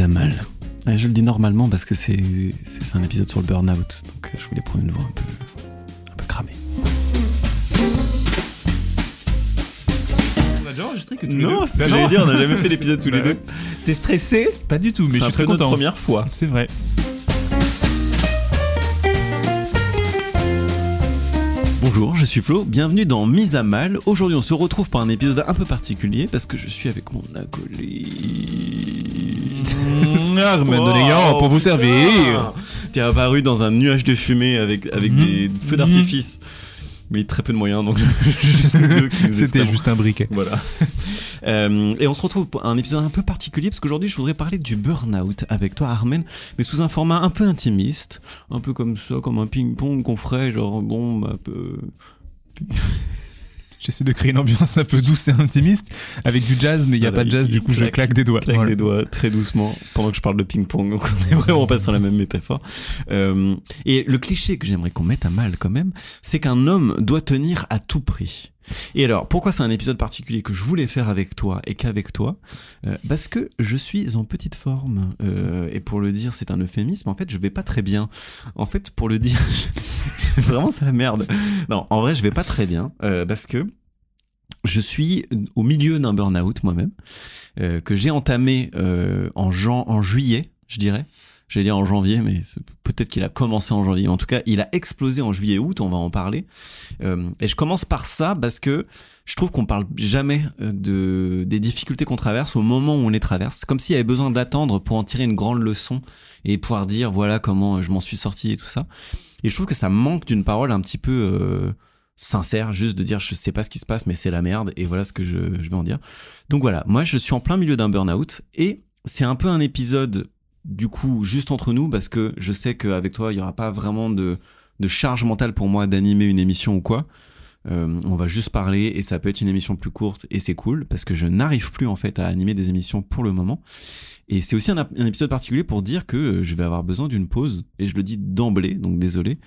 Mise à mal. Ouais, je le dis normalement parce que c'est c'est un épisode sur le burn-out, donc euh, je voulais prendre une voix un peu, un peu cramée. On a déjà enregistré que tous Non, les c'est ce deux que j'allais dire, on n'a jamais fait l'épisode tous les Bah deux. T'es stressé Pas du tout, mais je suis très notre content. première fois. C'est vrai. Bonjour, je suis Flo, bienvenue dans Mise à Mal. Aujourd'hui, on se retrouve pour un épisode un peu particulier parce que je suis avec mon acolyte. Armand Oh, Donégan pour vous servir. T'es apparu dans un nuage de fumée avec, avec des feux d'artifice. Mais très peu de moyens, donc C'était juste un briquet. Voilà. Euh, et on se retrouve pour un épisode un peu particulier parce qu'aujourd'hui je voudrais parler du burn-out avec toi Armen, mais sous un format un peu intimiste, un peu comme ça, comme un ping-pong qu'on ferait, genre bon, bah, un peu. J'essaie de créer une ambiance un peu douce et intimiste avec du jazz, mais il n'y a Voilà, pas de jazz, du coup je claque- claque des doigts. claque Voilà. des doigts très doucement pendant que je parle de ping-pong, donc on est vraiment pas sur la même métaphore. Euh, et le cliché que j'aimerais qu'on mette à mal quand même, c'est qu'un homme doit tenir à tout prix. Et alors, pourquoi c'est un épisode particulier que je voulais faire avec toi et qu'avec toi? Euh, Parce que je suis en petite forme. Euh, et pour le dire, c'est un euphémisme. En fait, je vais pas très bien. En fait, pour le dire, vraiment c'est la merde. Non, en vrai, je vais pas très bien euh, parce que je suis au milieu d'un burn-out moi-même que j'ai entamé en, en juillet, je dirais. J'allais dire en janvier, mais peut-être qu'il a commencé en janvier. En tout cas, il a explosé en juillet-août, on va en parler. Euh, et je commence par ça parce que je trouve qu'on parle jamais euh, de, des difficultés qu'on traverse au moment où on les traverse. Comme s'il y avait besoin d'attendre pour en tirer une grande leçon et pouvoir dire voilà comment je m'en suis sorti et tout ça. Et je trouve que ça manque d'une parole un petit peu euh, sincère, juste de dire je sais pas ce qui se passe, mais c'est la merde et voilà ce que je, je vais en dire. Donc voilà, moi je suis en plein milieu d'un burn-out et c'est un peu un épisode du coup juste entre nous parce que je sais qu'avec toi il y aura pas vraiment de, de charge mentale pour moi d'animer une émission ou quoi. Euh, on va juste parler et ça peut être une émission plus courte et c'est cool parce que je n'arrive plus en fait à animer des émissions pour le moment. Et c'est aussi un, un épisode particulier pour dire que euh, je vais avoir besoin d'une pause et je le dis d'emblée, donc désolé.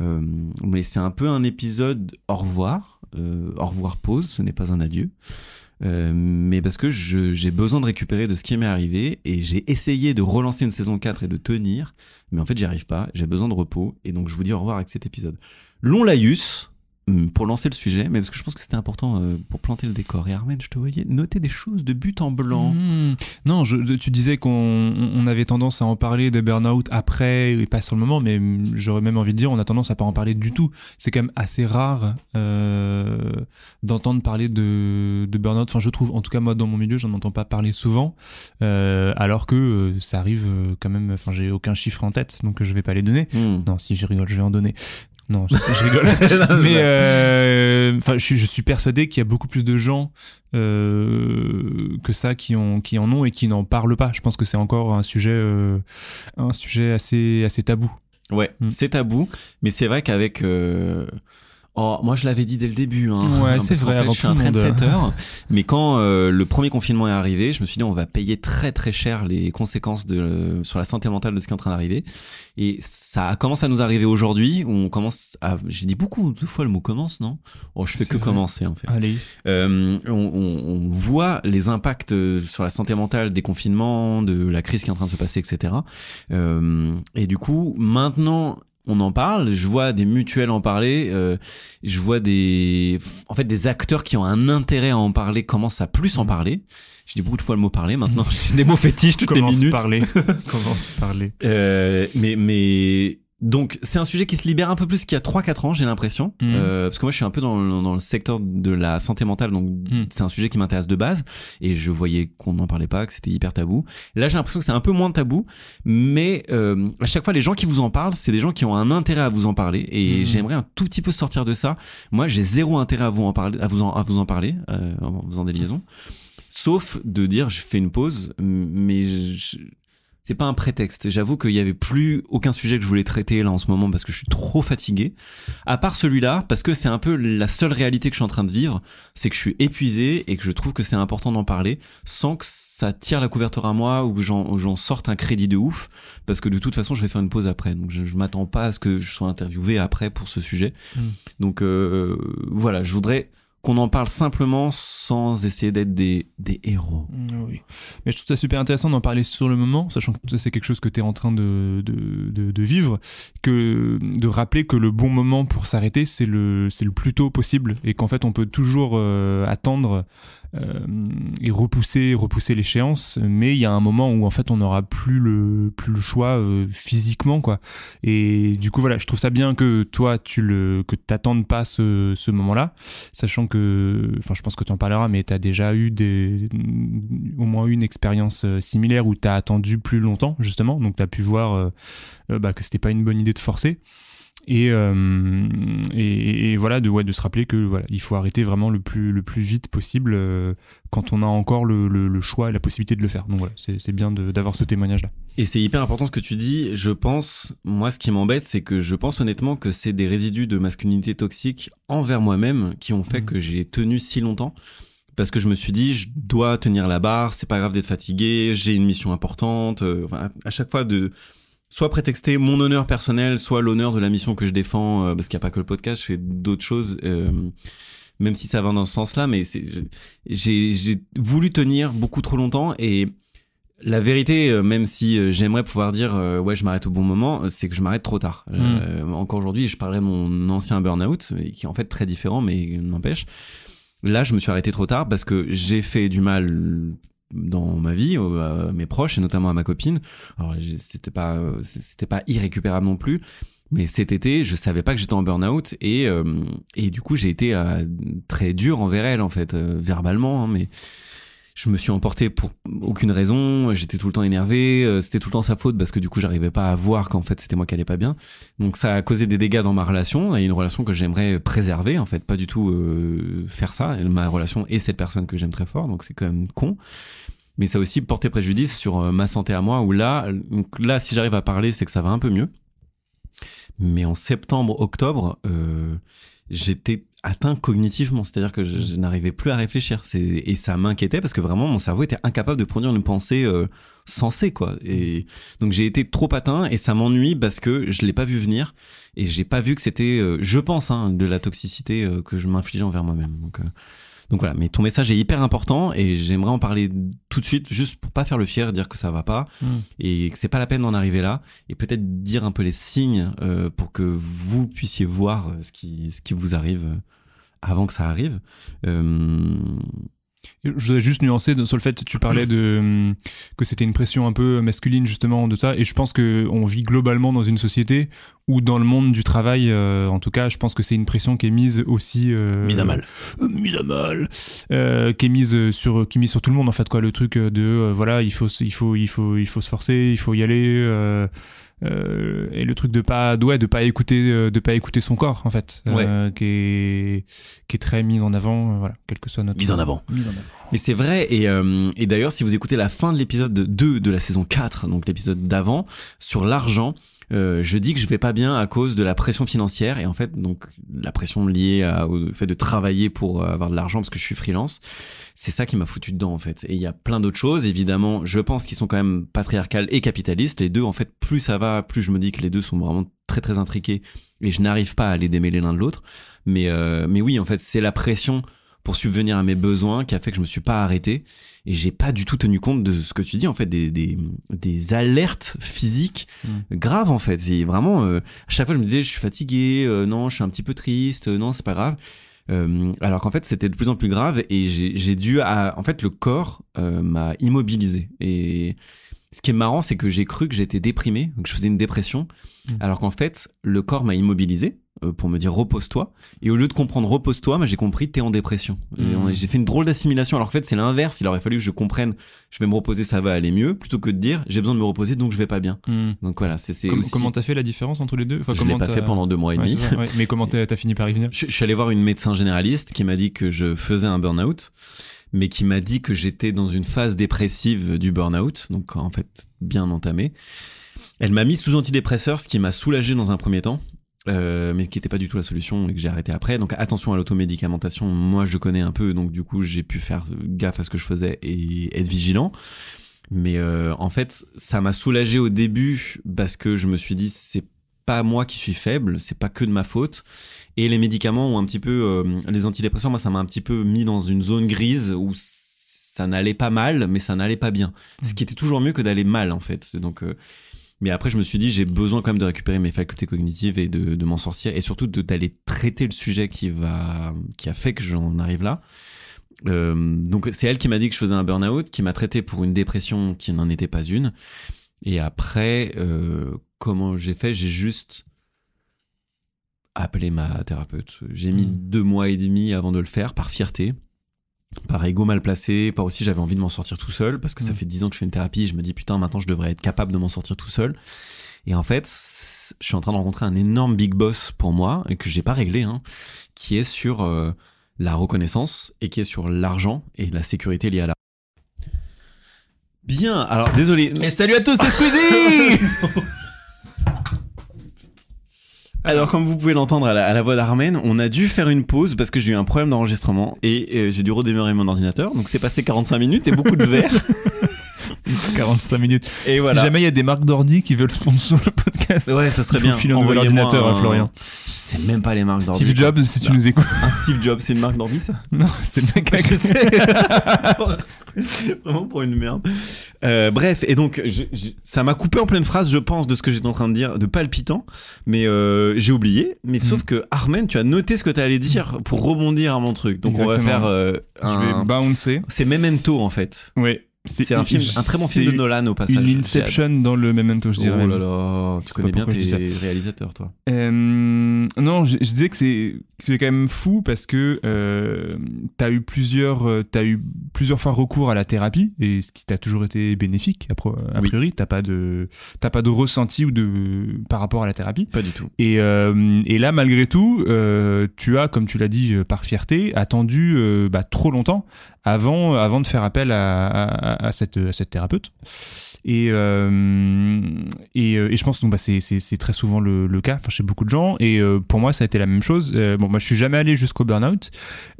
Euh, mais c'est un peu un épisode au revoir, euh, au revoir pause, ce n'est pas un adieu. Euh, mais parce que j'ai besoin de récupérer de ce qui m'est arrivé et j'ai essayé de relancer une saison 4 et de tenir, mais en fait j'y arrive pas, j'ai besoin de repos et donc je vous dis au revoir avec cet épisode. Long laïus pour lancer le sujet, mais parce que je pense que c'était important euh, pour planter le décor. Et Armen, je te voyais noter des choses de but en blanc. Mmh. Non, je, tu disais qu'on on avait tendance à en parler de burn-out après et pas sur le moment, mais j'aurais même envie de dire on a tendance à pas en parler du tout. C'est quand même assez rare euh, d'entendre parler de, de burn-out. Enfin, je trouve, en tout cas moi dans mon milieu, j'en entends pas parler souvent, euh, alors que ça arrive quand même. Enfin, j'ai aucun chiffre en tête, donc je vais pas les donner. Non, si je rigole, je vais en donner. Non, je, je rigole. Mais euh, je, suis- je suis persuadé qu'il y a beaucoup plus de gens euh, que ça qui, ont, qui en ont et qui n'en parlent pas. Je pense que c'est encore un sujet, euh, un sujet assez, assez tabou. Ouais, Mm. c'est tabou, mais c'est vrai qu'avec. Euh, Oh, moi je l'avais dit dès le début. Hein, Ouais, c'est vrai, avant je suis un le monde. trendsetter. mais quand euh, le premier confinement est arrivé, je me suis dit on va payer très très cher les conséquences de, sur la santé mentale de ce qui est en train d'arriver. Et ça commence à nous arriver aujourd'hui. où On commence à. J'ai dit beaucoup de fois le mot commence, non? Oh, je fais que vrai. commencer en fait. Allez. Euh, on, on- on voit les impacts euh, sur la santé mentale des confinements, de la crise qui est en train de se passer, etc. Euh, et du coup, maintenant, on en parle. Je vois des mutuelles en parler. euh, je vois des, en fait, des acteurs qui ont un intérêt à en parler commencent à plus en parler. Je dis beaucoup de fois le mot parler. Maintenant, j'ai des mots fétiches toutes les Commence minutes. parler. Commence parler. Euh, mais mais donc c'est un sujet qui se libère un peu plus qu'il y a 3-4 ans, j'ai l'impression. Mhm. Euh, parce que moi je suis un peu dans, le- dans le secteur de la santé mentale, donc Mhm. c'est un sujet qui m'intéresse de base. Et je voyais qu'on n'en parlait pas, que c'était hyper tabou. Là j'ai l'impression que c'est un peu moins tabou, mais euh, à chaque fois les gens qui vous en parlent, c'est des gens qui ont un intérêt à vous en parler. Et Mhm. j'aimerais un tout petit peu sortir de ça. Moi j'ai zéro intérêt à vous en parler, à vous en, à vous en parler, euh, en faisant des liaisons. Sauf de dire je fais une pause, mais je- c'est pas un prétexte. J'avoue qu'il y avait plus aucun sujet que je voulais traiter là en ce moment parce que je suis trop fatigué. À part celui-là, parce que c'est un peu la seule réalité que je suis en train de vivre, c'est que je suis épuisé et que je trouve que c'est important d'en parler sans que ça tire la couverture à moi ou que j'en sorte un crédit de ouf parce que de toute façon je vais faire une pause après. Donc je, je m'attends pas à ce que je sois interviewé après pour ce sujet. Mm. Donc euh, voilà, je voudrais qu'on en parle simplement sans essayer d'être des, héros. Mm. Mais je trouve ça super intéressant d'en parler sur le moment, sachant que c'est quelque chose que tu es en train de, vivre, que de rappeler que le bon moment pour s'arrêter, c'est le, c'est le plus tôt possible, et qu'en fait, on peut toujours euh, attendre et repousser, repousser l'échéance, mais il y a un moment où en fait, on n'aura plus le, plus le choix euh, physiquement, quoi. Et du coup, voilà, je trouve ça bien que toi, tu le, que t'attendes pas ce, ce moment-là, sachant que, enfin, je pense que tu en parleras, mais tu as déjà eu des, au moins une expérience euh, similaire où tu as attendu plus longtemps, justement, donc tu as pu voir euh, euh, bah, que c'était pas une bonne idée de forcer. Et, euh, et, et voilà, de, ouais, de se rappeler que voilà, il faut arrêter vraiment le plus, le plus vite possible euh, quand on a encore le, le, le choix et la possibilité de le faire. Donc voilà, c'est bien d'avoir ce témoignage-là. Et c'est hyper important ce que tu dis. Je pense, moi, ce qui m'embête, c'est que je pense honnêtement que c'est des résidus de masculinité toxique envers moi-même qui ont fait Mhm. que j'ai tenu si longtemps. Parce que je me suis dit, je dois tenir la barre, c'est pas grave d'être fatigué, j'ai une mission importante. euh, enfin, à chaque fois de soit prétexter mon honneur personnel, soit l'honneur de la mission que je défends, euh, parce qu'il n'y a pas que le podcast, je fais d'autres choses. euh, même si ça va dans ce sens-là, mais j'ai, voulu tenir beaucoup trop longtemps et la vérité, euh, même si j'aimerais pouvoir dire euh, ouais je m'arrête au bon moment, c'est que je m'arrête trop tard. Euh, encore aujourd'hui, je parlerai de mon ancien burn-out, qui est en fait très différent, mais n'empêche. Là, je me suis arrêté trop tard parce que j'ai fait du mal dans ma vie, à mes proches et notamment à ma copine. Alors c'était pas c'était pas irrécupérable non plus. Mais cet été, je savais pas que j'étais en burn-out et euh, et du coup j'ai été euh, très dur envers elle en fait euh, verbalement, hein, mais je me suis emporté pour aucune raison. J'étais tout le temps énervé. euh, C'était tout le temps sa faute parce que du coup, j'arrivais pas à voir qu'en fait, c'était moi qui allais pas bien. Donc, ça a causé des dégâts dans ma relation et une relation que j'aimerais préserver. En fait, pas du tout euh, faire ça. Ma relation et cette personne que j'aime très fort. Donc, c'est quand même con. Mais ça a aussi porté préjudice sur euh, ma santé à moi. Où là, donc là, si j'arrive à parler, c'est que ça va un peu mieux. Mais en septembre, octobre, euh, j'étais atteint cognitivement, c'est-à-dire que je, n'arrivais plus à réfléchir. Et ça m'inquiétait parce que vraiment mon cerveau était incapable de produire une pensée euh, sensée, quoi. Et donc j'ai été trop atteint et ça m'ennuie parce que je l'ai pas vu venir et j'ai pas vu que c'était, euh, je pense, hein, de la toxicité euh, que je m'infligeais envers moi-même. Euh, donc voilà. Mais ton message est hyper important et j'aimerais en parler tout de suite, juste pour pas faire le fier, dire que ça va pas et que c'est pas la peine d'en arriver là et peut-être dire un peu les signes euh, pour que vous puissiez voir euh, ce qui ce qui vous arrive euh, avant que ça arrive. Euh, Je voudrais juste nuancer sur le fait que tu parlais de hum, que c'était une pression un peu masculine justement de ça et je pense que on vit globalement dans une société où dans le monde du travail euh, en tout cas je pense que c'est une pression qui est mise aussi euh, mise à mal. euh, mise à mal euh, qui est mise sur qui est mise sur tout le monde en fait quoi le truc de voilà il faut il faut il faut il faut se forcer il faut y aller euh, euh, et le truc de pas ouais, de pas écouter euh, de pas écouter son corps en fait euh, qui est qui est très mise en avant euh, voilà quel que soit notre Mise en avant. mise en avant Et c'est vrai, et, euh, et d'ailleurs, si vous écoutez la fin de l'épisode 2 de la saison 4, donc l'épisode d'avant, sur l'argent, euh, je dis que je vais pas bien à cause de la pression financière, et en fait, donc la pression liée au fait de travailler pour euh, avoir de l'argent parce que je suis freelance, c'est ça qui m'a foutu dedans en fait. Et il y a plein d'autres choses, évidemment, je pense qu'ils sont quand même patriarcales et capitalistes. Les deux, en fait, plus ça va, plus je me dis que les deux sont vraiment très très intriqués, et je n'arrive pas à les démêler l'un de l'autre. Mais, euh, mais oui, en fait, c'est la pression pour subvenir à mes besoins qui a fait que je me suis pas arrêté. Et j'ai pas du tout tenu compte de ce que tu dis en fait des des, des alertes physiques graves en fait. C'est vraiment euh, à chaque fois je me disais je suis fatigué euh, non je suis un petit peu triste euh, non c'est pas grave. Euh, alors qu'en fait c'était de plus en plus grave et j'ai dû à, en fait le corps m'a immobilisé. Et ce qui est marrant, c'est que j'ai cru que j'étais déprimé, que je faisais une dépression, Mm. alors qu'en fait, le corps m'a immobilisé pour me dire repose-toi. Et au lieu de comprendre repose-toi, moi j'ai compris t'es en dépression. Et Mm. on- j'ai fait une drôle d'assimilation. Alors qu'en fait, c'est l'inverse. Il aurait fallu que je comprenne je vais me reposer, ça va aller mieux, plutôt que de dire j'ai besoin de me reposer, donc je vais pas bien. Hmm. Donc voilà, c'est c'est Com- aussi- Comment t'as fait la différence entre les deux? Enfin, je comment l'ai pas fait pendant deux mois et demi. ouais. Mais comment t'as t'as fini par y venir? Je, je suis allé voir une médecin généraliste qui m'a dit que je faisais un burn-out, mais qui m'a dit que j'étais dans une phase dépressive du burn-out, donc en fait bien entamée. Elle m'a mis sous antidépresseur, ce qui m'a soulagé dans un premier temps, euh, mais qui n'était pas du tout la solution et que j'ai arrêté après. Donc attention à l'automédicamentation, moi je connais un peu, donc du coup j'ai pu faire gaffe à ce que je faisais et être vigilant. Mais euh, en fait, ça m'a soulagé au début parce que je me suis dit c'est pas moi qui suis faible, c'est pas que de ma faute. Et les médicaments ont un petit peu, euh, les antidépresseurs, moi ça m'a un petit peu mis dans une zone grise où ça n'allait pas mal, mais ça n'allait pas bien. Ce qui était toujours mieux que d'aller mal en fait. Donc, euh, mais après je me suis dit j'ai besoin quand même de récupérer mes facultés cognitives et de, de m'en sortir et surtout d'aller traiter le sujet qui va, qui a fait que j'en arrive là. Euh, donc c'est elle qui m'a dit que je faisais un burn-out, qui m'a traité pour une dépression qui n'en était pas une. Et après, euh, comment j'ai fait? J'ai juste appelé ma thérapeute. J'ai mis Mm. deux mois et demi avant de le faire, par fierté, par ego mal placé, par aussi j'avais envie de m'en sortir tout seul, parce que ça Mm. fait dix ans que je fais une thérapie, je me dis putain maintenant je devrais être capable de m'en sortir tout seul. Et en fait, je suis en train de rencontrer un énorme big boss pour moi, et que j'ai pas réglé, hein, qui est sur euh, la reconnaissance et qui est sur l'argent et la sécurité liée à l'argent. Bien, alors désolé. Et salut à tous, c'est Squeezie Alors, comme vous pouvez l'entendre à la, à la voix d'Armen, on a dû faire une pause parce que j'ai eu un problème d'enregistrement et euh, j'ai dû redémarrer mon ordinateur. Donc, c'est passé 45 minutes et beaucoup de verre. 45 minutes. Et si voilà. jamais il y a des marques d'ordi qui veulent sponsor le podcast, Ouais, ça serait bien. filer un nouvel Envoyez-moi ordinateur à Florian. Je sais même pas les marques d'ordi. Steve Jobs, si tu nous écoutes. Un Steve Jobs, c'est une marque d'ordi, ça? Non, c'est le mec. Vraiment pour une merde. Euh, bref, et donc je- je- ça m'a coupé en pleine phrase, je pense, de ce que j'étais en train de dire, de palpitant, mais euh, j'ai oublié. Mais sauf que Armen, tu as noté ce que tu allais dire pour rebondir à mon truc. Donc on va faire euh, Je vais bouncer. C'est Memento en fait. Ouais. C'est un film, un très bon film de Nolan au passage. Une Inception dans le Memento, je dirais. Oh là là, tu connais bien tes réalisateurs, toi. Euh, non, je, je disais que c'est quand même fou parce que euh, t'as eu plusieurs euh, t'as eu plusieurs fois recours à la thérapie et ce qui t'a toujours été bénéfique a, a Oui. priori t'as pas de t'as pas de ressenti ou de par rapport à la thérapie Pas du tout. et, euh, et là malgré tout euh, tu as comme tu l'as dit par fierté attendu bah, trop longtemps avant avant de faire appel à, à- à cette à cette thérapeute et, euh, euh, et je pense que bah, c'est, très souvent le, cas chez beaucoup de gens. Et euh, pour moi, ça a été la même chose. Euh, bon, moi, je suis jamais allé jusqu'au burn-out,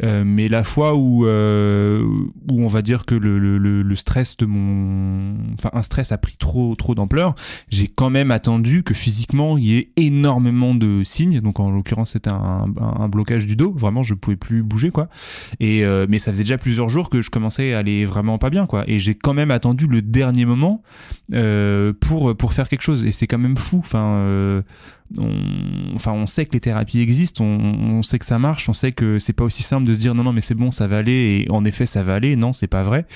mais la fois où, où on va dire que le, le, stress de mon. Enfin, un stress a pris trop, trop d'ampleur, j'ai quand même attendu que physiquement, il y ait énormément de signes. Donc, en l'occurrence, c'était un, blocage du dos. Vraiment, je pouvais plus bouger, quoi. Et, mais ça faisait déjà plusieurs jours que je commençais à aller vraiment pas bien, quoi. Et j'ai quand même attendu le dernier moment pour, pour faire quelque chose. Et c'est quand même fou. Enfin, euh, on, enfin, on sait que les thérapies existent, on, sait que ça marche, on sait que c'est pas aussi simple de se dire non, non, mais c'est bon, ça va aller. Et en effet, ça va aller. Non, c'est pas vrai.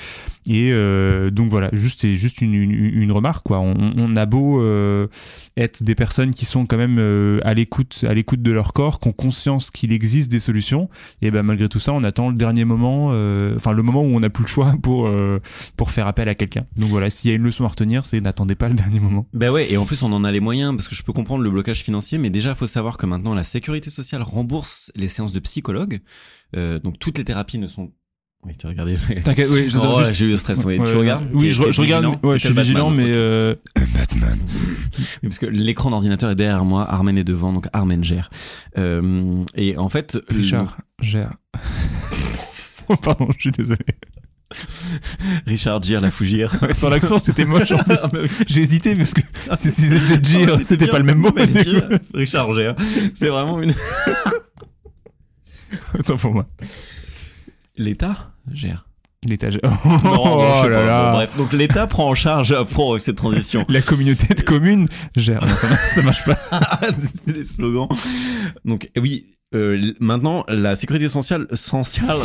Et euh, donc voilà, juste, juste une, remarque, quoi. On, a beau euh, être des personnes qui sont quand même euh, à l'écoute, à l'écoute de leur corps, qui ont conscience qu'il existe des solutions. Et ben malgré tout ça, on attend le dernier moment, enfin le moment où on n'a plus le choix pour pour faire appel à quelqu'un. Donc voilà, s'il y a une leçon à retenir, c'est n'attendez pas le dernier moment. Ben ouais, et en plus on en a les moyens parce que je peux comprendre le blocage financier, mais déjà il faut savoir que maintenant la sécurité sociale rembourse les séances de psychologue. Euh, donc toutes les thérapies ne sont. Oui, tu regardais. T'inquiète, oui, je Oh, j'ai eu le stress. Ouais, tu Ouais, regardes Oui, je, regarde. vigilant Ouais, je suis Batman, vigilant, mais euh, Batman. Oui, parce que l'écran d'ordinateur est derrière moi, Armen est devant, donc Armen gère. Euh, et en fait, le- Richard gère. Oh, Pardon, je suis désolé. Richard gère la fougère. Ouais, Sans l'accent, c'était moche en plus. Ah. J'ai hésité parce que c'était Ah, c'était bien, pas le même mot. Richard gère. C'est vraiment une. Autant pour moi. L'État gère. Non, non, je sais oh là pas. là. Bon, bref, donc l'État prend en charge pour cette transition. La communauté de communes gère. Non, ça, ça marche pas. des slogans. Donc oui, euh, maintenant, la sécurité sociale, sociale,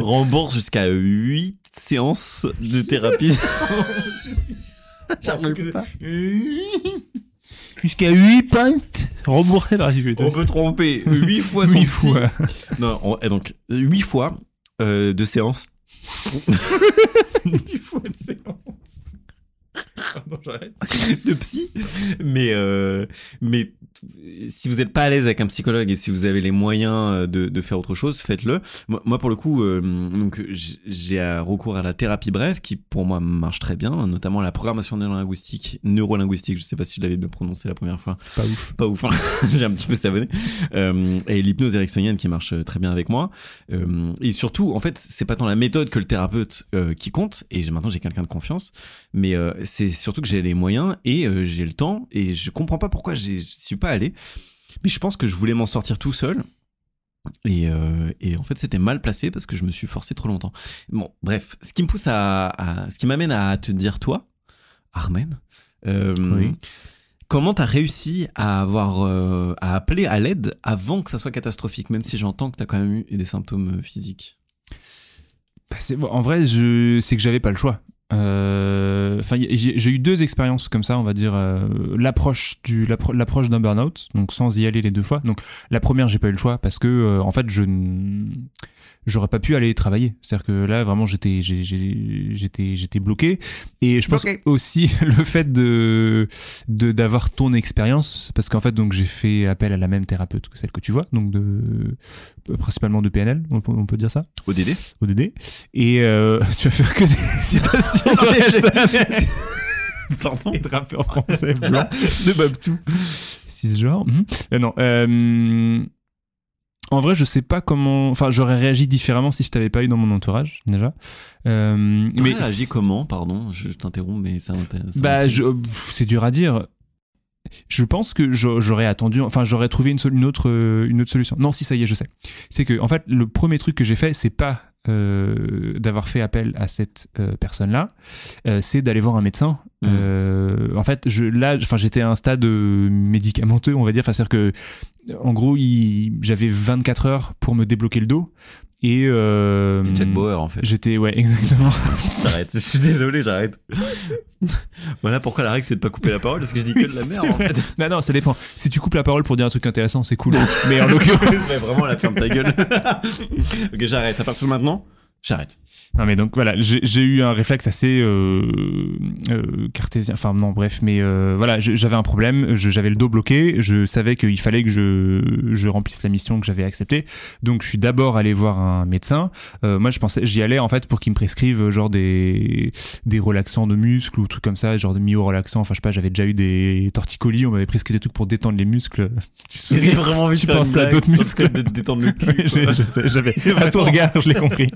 rembourse jusqu'à 8 séances de thérapie. J'arrive pas. Jusqu'à 8 pintes remboursées par la sécurité. On peut tromper 8 fois son fois. Non, on- et donc 8 fois euh, de séances. 8 fois de séance. j'arrête. De psy. Mais, euh, mais si vous n'êtes pas à l'aise avec un psychologue et si vous avez les moyens euh, de, de faire autre chose, faites-le. Moi, moi, pour le coup, euh, donc j'ai recours à la thérapie brève qui pour moi marche très bien, notamment la programmation neurolinguistique, neurolinguistique. Je sais pas si je l'avais bien prononcé la première fois Pas ouf. pas ouf, hein. j'ai un petit peu savonné. Euh, et l'hypnose ericksonienne qui marche euh, très bien avec moi. Euh, et surtout, en fait, c'est pas tant la méthode que le thérapeute qui compte. Et maintenant, j'ai quelqu'un de confiance. Mais c'est surtout que j'ai les moyens et j'ai le temps. Et je comprends pas pourquoi j'y suis pas allé. Mais je pense que je voulais m'en sortir tout seul. Et, euh, et en fait, c'était mal placé parce que je me suis forcé trop longtemps. Bon, bref, ce qui me pousse à, à- ce qui m'amène à te dire toi, Armen, euh, Oui. comment t'as réussi à avoir, euh, à appeler à l'aide avant que ça soit catastrophique, même si j'entends que t'as quand même eu des symptômes euh, physiques? Bah, en vrai, je, c'est que j'avais pas le choix. Euh, Enfin, j'ai eu deux expériences comme ça, on va dire euh, l'approche du l'appro- l'approche d'un burn-out, donc sans y aller les deux fois. Donc la première, j'ai pas eu le choix parce que euh, en fait, je j'aurais pas pu aller travailler. C'est-à-dire que là, vraiment, j'étais j'étais j'étais bloqué. Et je pense aussi le fait de de d'avoir ton expérience, parce qu'en fait, donc j'ai fait appel à la même thérapeute que celle que tu vois, donc de principalement de PNL, on peut, on peut dire ça. ODD ODD. Et euh, tu vas faire que des citations Pardon et de rappeurs français blancs de Babtou. Cisgenre. Mhm. Euh, non. euh, en vrai, je sais pas comment. Enfin, j'aurais réagi différemment si je t'avais pas eu dans mon entourage, déjà. Euh, Mais réagi comment? Pardon, je, je t'interromps, mais ça m'intéresse. bah, c'est dur à dire. Je pense que j'a- j'aurais attendu, enfin j'aurais trouvé une, autre, euh, une autre solution. Non, si ça y est, je sais. C'est que en fait, le premier truc que j'ai fait, c'est pas euh, d'avoir fait appel à cette euh, personne-là, euh, c'est d'aller voir un médecin. Euh, en fait, je, là, enfin j'étais à un stade médicamenteux, on va dire. Enfin, c'est-à-dire que, en gros, j'avais 24 heures pour me débloquer le dos. Et euh, Jack Bauer en fait. J'étais, ouais, exactement. J'arrête, je suis désolé, j'arrête. voilà pourquoi la règle c'est de pas couper la parole, parce que je dis que de la merde en fait. Non, non, ça dépend. Si tu coupes la parole pour dire un truc intéressant, c'est cool. Mais en l'occurrence. Mais vraiment, la ferme ta gueule. ok, j'arrête. À partir de maintenant, j'arrête. Non, mais donc voilà, j'ai eu un réflexe assez euh, euh, cartésien. Enfin, non, bref, mais euh, voilà, j'avais un problème, j'avais le dos bloqué, je savais qu'il fallait que je, je remplisse la mission que j'avais acceptée. Donc, je suis d'abord allé voir un médecin. Euh, moi, je pensais, j'y allais en fait pour qu'il me prescrive euh, genre des, des relaxants de muscles ou trucs comme ça, genre de myo-relaxants. Enfin, je sais pas, j'avais déjà eu des torticolis, on m'avait prescrit des trucs pour détendre les muscles. Tu J'ai vraiment envie Tu penses à d'autres muscles. de te détendre le cul. Ouais, je, je sais, j'avais. À ton regard, je l'ai compris.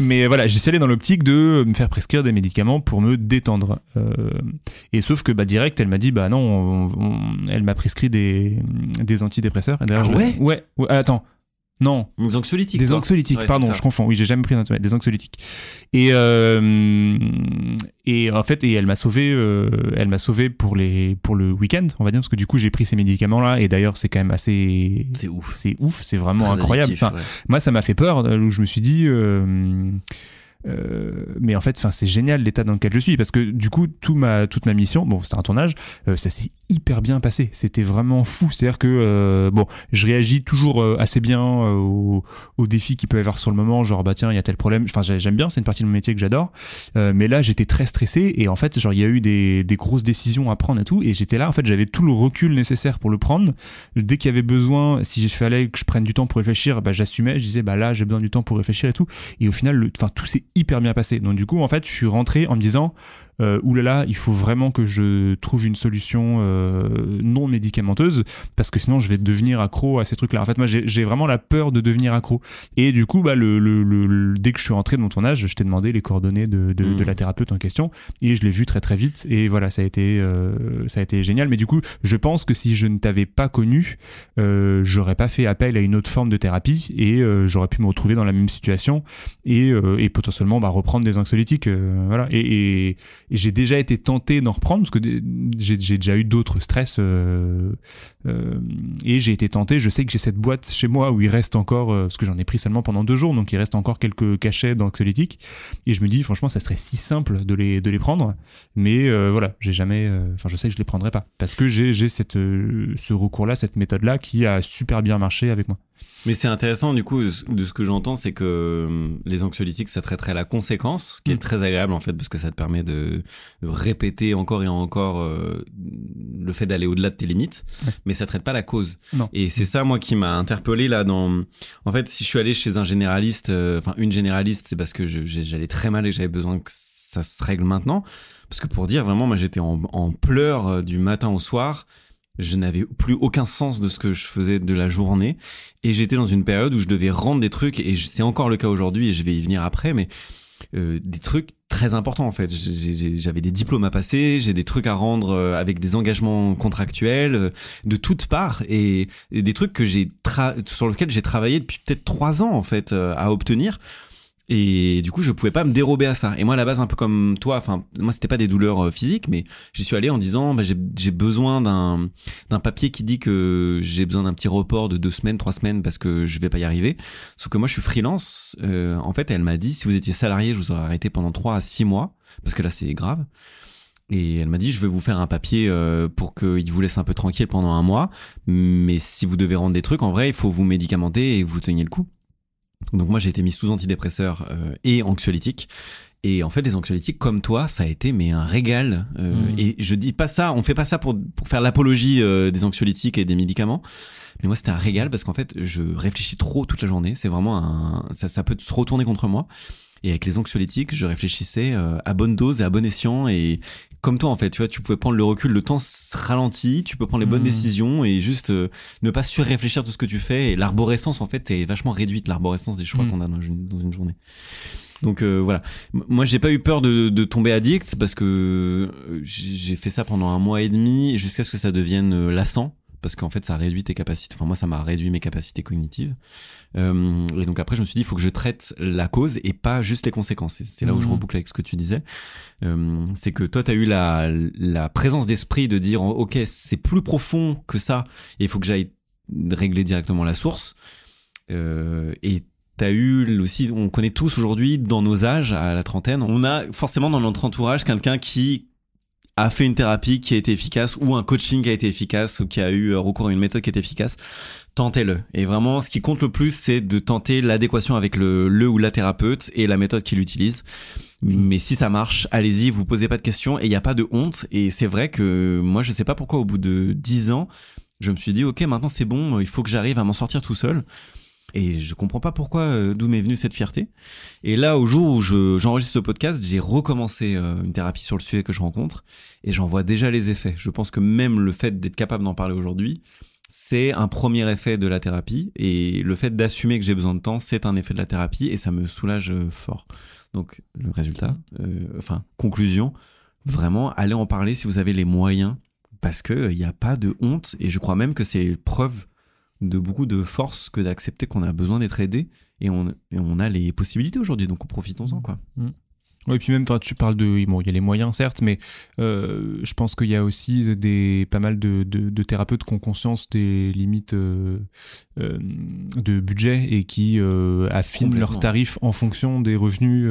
Mais voilà, j'y suis allé dans l'optique de me faire prescrire des médicaments pour me détendre. Euh, et sauf que bah direct, elle m'a dit bah non, on- on- elle m'a prescrit des, des antidépresseurs. Et Ah ouais? Ouais, ouais, attends. Non, Des anxiolytiques. des anxiolytiques, Ouais, pardon, je confonds. Oui, j'ai jamais pris d'anxiolytiques, des anxiolytiques. Et euh, et en fait, et elle m'a sauvé, euh, elle m'a sauvé pour les pour le week-end, on va dire, parce que du coup j'ai pris ces médicaments là, et d'ailleurs c'est quand même assez, C'est ouf. c'est ouf, c'est vraiment Très incroyable. addictif, Enfin, ouais. moi, ça m'a fait peur, où je me suis dit. euh, euh, mais en fait, c'est génial l'état dans lequel je suis parce que du coup, tout ma, toute ma mission, bon, c'était un tournage, euh, ça s'est hyper bien passé. C'était vraiment fou. C'est-à-dire que euh, bon, je réagis toujours euh, assez bien euh, aux, aux défis qu'il peut y avoir sur le moment. Genre, bah tiens, il y a tel problème. Enfin, j'ai- j'aime bien. C'est une partie de mon métier que j'adore. Mais là, j'étais très stressé et en fait, genre, il y a eu des, des grosses décisions à prendre et tout. Et j'étais là, en fait, j'avais tout le recul nécessaire pour le prendre. Dès qu'il y avait besoin, si il fallait que je prenne du temps pour réfléchir, bah, j'assumais. Je disais, bah là, j'ai besoin du temps pour réfléchir et tout. Et au final, tout s'est hyper bien passé. Donc du coup, en fait, je suis rentré en me disant, euh, oulala, il faut vraiment que je trouve une solution euh, non médicamenteuse parce que sinon je vais devenir accro à ces trucs-là. En fait, moi, j'ai vraiment la peur de devenir accro. Et du coup, bah, le, le- le- le- dès que je suis rentré dans ton âge, je t'ai demandé les coordonnées de, de- de la thérapeute en question et je l'ai vu très très vite. Et voilà, ça a été euh, ça a été génial. Mais du coup, je pense que si je ne t'avais pas connu, euh, j'aurais pas fait appel à une autre forme de thérapie et j'aurais pu me retrouver dans la même situation et, et potentiellement bah, reprendre des anxiolytiques. voilà. Et, et, et j'ai déjà été tenté d'en reprendre parce que j'ai déjà eu d'autres stress euh, euh, et j'ai été tenté. Je sais que j'ai cette boîte chez moi où il reste encore euh, parce que j'en ai pris seulement pendant deux jours, donc il reste encore quelques cachets d'anxiolytiques et je me dis franchement ça serait si simple de les de les prendre, mais voilà j'ai jamais, enfin je sais que je les prendrai pas parce que j'ai j'ai cette ce recours là, cette méthode là qui a super bien marché avec moi. Mais c'est intéressant, du coup, de ce que j'entends, c'est que euh, les anxiolytiques, ça traiterait la conséquence, qui est Mm. très agréable, en fait, parce que ça te permet de, de répéter encore et encore euh, le fait d'aller au-delà de tes limites, Ouais. mais ça traite pas la cause. Non. Et c'est ça, moi, qui m'a interpellé, là, dans... En fait, si je suis allé chez un généraliste, euh, enfin, une généraliste, c'est parce que j'allais très mal et j'avais besoin que ça se règle maintenant. Parce que pour dire, vraiment, moi, j'étais en, en pleurs euh, du matin au soir. Je n'avais plus aucun sens de ce que je faisais de la journée. Et j'étais dans une période où je devais rendre des trucs, et c'est encore le cas aujourd'hui, et je vais y venir après, mais euh, des trucs très importants en fait. J'avais des diplômes à passer, j'ai des trucs à rendre euh, avec des engagements contractuels euh, de toutes parts, et, des trucs que j'ai sur lesquels j'ai travaillé depuis peut-être trois ans en fait euh, à obtenir. Et du coup, je pouvais pas me dérober à ça. Et moi, à la base, un peu comme toi, enfin, moi, c'était pas des douleurs euh, physiques, mais j'y suis allé en disant, bah, j'ai besoin d'un d'un papier qui dit que j'ai besoin d'un petit report de deux semaines, trois semaines parce que je vais pas y arriver. Sauf que moi, je suis freelance. Euh, en fait, elle m'a dit, si vous étiez salarié, je vous aurais arrêté pendant trois à six mois parce que là, c'est grave. Et elle m'a dit, je vais vous faire un papier euh, pour qu'il vous laisse un peu tranquille pendant un mois. Mais si vous devez rendre des trucs, en vrai, il faut vous médicamenter et vous teniez le coup. Donc moi, j'ai été mis sous antidépresseur euh, et anxiolytique. Et en fait, des anxiolytiques comme toi, ça a été mais un régal. Euh, Mm. Et je dis pas ça, on fait pas ça pour, pour faire l'apologie euh, des anxiolytiques et des médicaments. Mais moi, c'était un régal parce qu'en fait, je réfléchis trop toute la journée. C'est vraiment un, ça, ça peut se retourner contre moi. Et avec les anxiolytiques, je réfléchissais euh, à bonne dose et à bon escient. Et comme toi, en fait, tu vois, tu pouvais prendre le recul, le temps se ralentit, tu peux prendre les bonnes Mhm. décisions et juste euh, ne pas surréfléchir tout ce que tu fais. Et l'arborescence, en fait, est vachement réduite, l'arborescence des choix Mhm. qu'on a dans une, dans une journée. Donc euh, voilà. Moi, j'ai pas eu peur de, de tomber addict parce que euh, j'ai j'ai fait ça pendant un mois et demi jusqu'à ce que ça devienne euh, lassant. Parce qu'en fait, ça réduit tes capacités. Enfin, moi, ça m'a réduit mes capacités cognitives. Euh, et donc après, je me suis dit, il faut que je traite la cause et pas juste les conséquences. C'est là où je Mhm. reboucle avec ce que tu disais. Euh, c'est que toi, tu as eu la, la présence d'esprit de dire, ok, c'est plus profond que ça, et il faut que j'aille régler directement la source. Euh, et T'as eu aussi, on connaît tous aujourd'hui dans nos âges, à la trentaine, on a forcément dans notre entourage quelqu'un qui a fait une thérapie qui a été efficace ou un coaching qui a été efficace ou qui a eu recours à une méthode qui est efficace. Tentez-le. Et vraiment, ce qui compte le plus, c'est de tenter l'adéquation avec le, le ou la thérapeute et la méthode qu'il utilise. Mais si ça marche, allez-y, vous posez pas de questions et il n'y a pas de honte. Et c'est vrai que moi, je sais pas pourquoi, au bout de 10 ans, je me suis dit, ok, maintenant c'est bon, il faut que j'arrive à m'en sortir tout seul. Et je comprends pas pourquoi, euh, d'où m'est venue cette fierté. Et là, au jour où je- j'enregistre ce podcast, j'ai recommencé euh, une thérapie sur le sujet que je rencontre et j'en vois déjà les effets. Je pense que même le fait d'être capable d'en parler aujourd'hui, c'est un premier effet de la thérapie et le fait d'assumer que j'ai besoin de temps, c'est un effet de la thérapie et ça me soulage euh, fort. Donc, le résultat, enfin, conclusion, vraiment, allez en parler si vous avez les moyens parce que il n'y a pas de honte et je crois même que c'est preuve de beaucoup de force que d'accepter qu'on a besoin d'être aidé et on, et on a les possibilités aujourd'hui donc profitons-en quoi. Oui, puis même, tu parles de, bon, il y a les moyens certes, mais euh, je pense qu'il y a aussi des pas mal de, de, de thérapeutes qui ont conscience des limites euh, euh, de budget et qui affinent leurs tarifs en fonction des revenus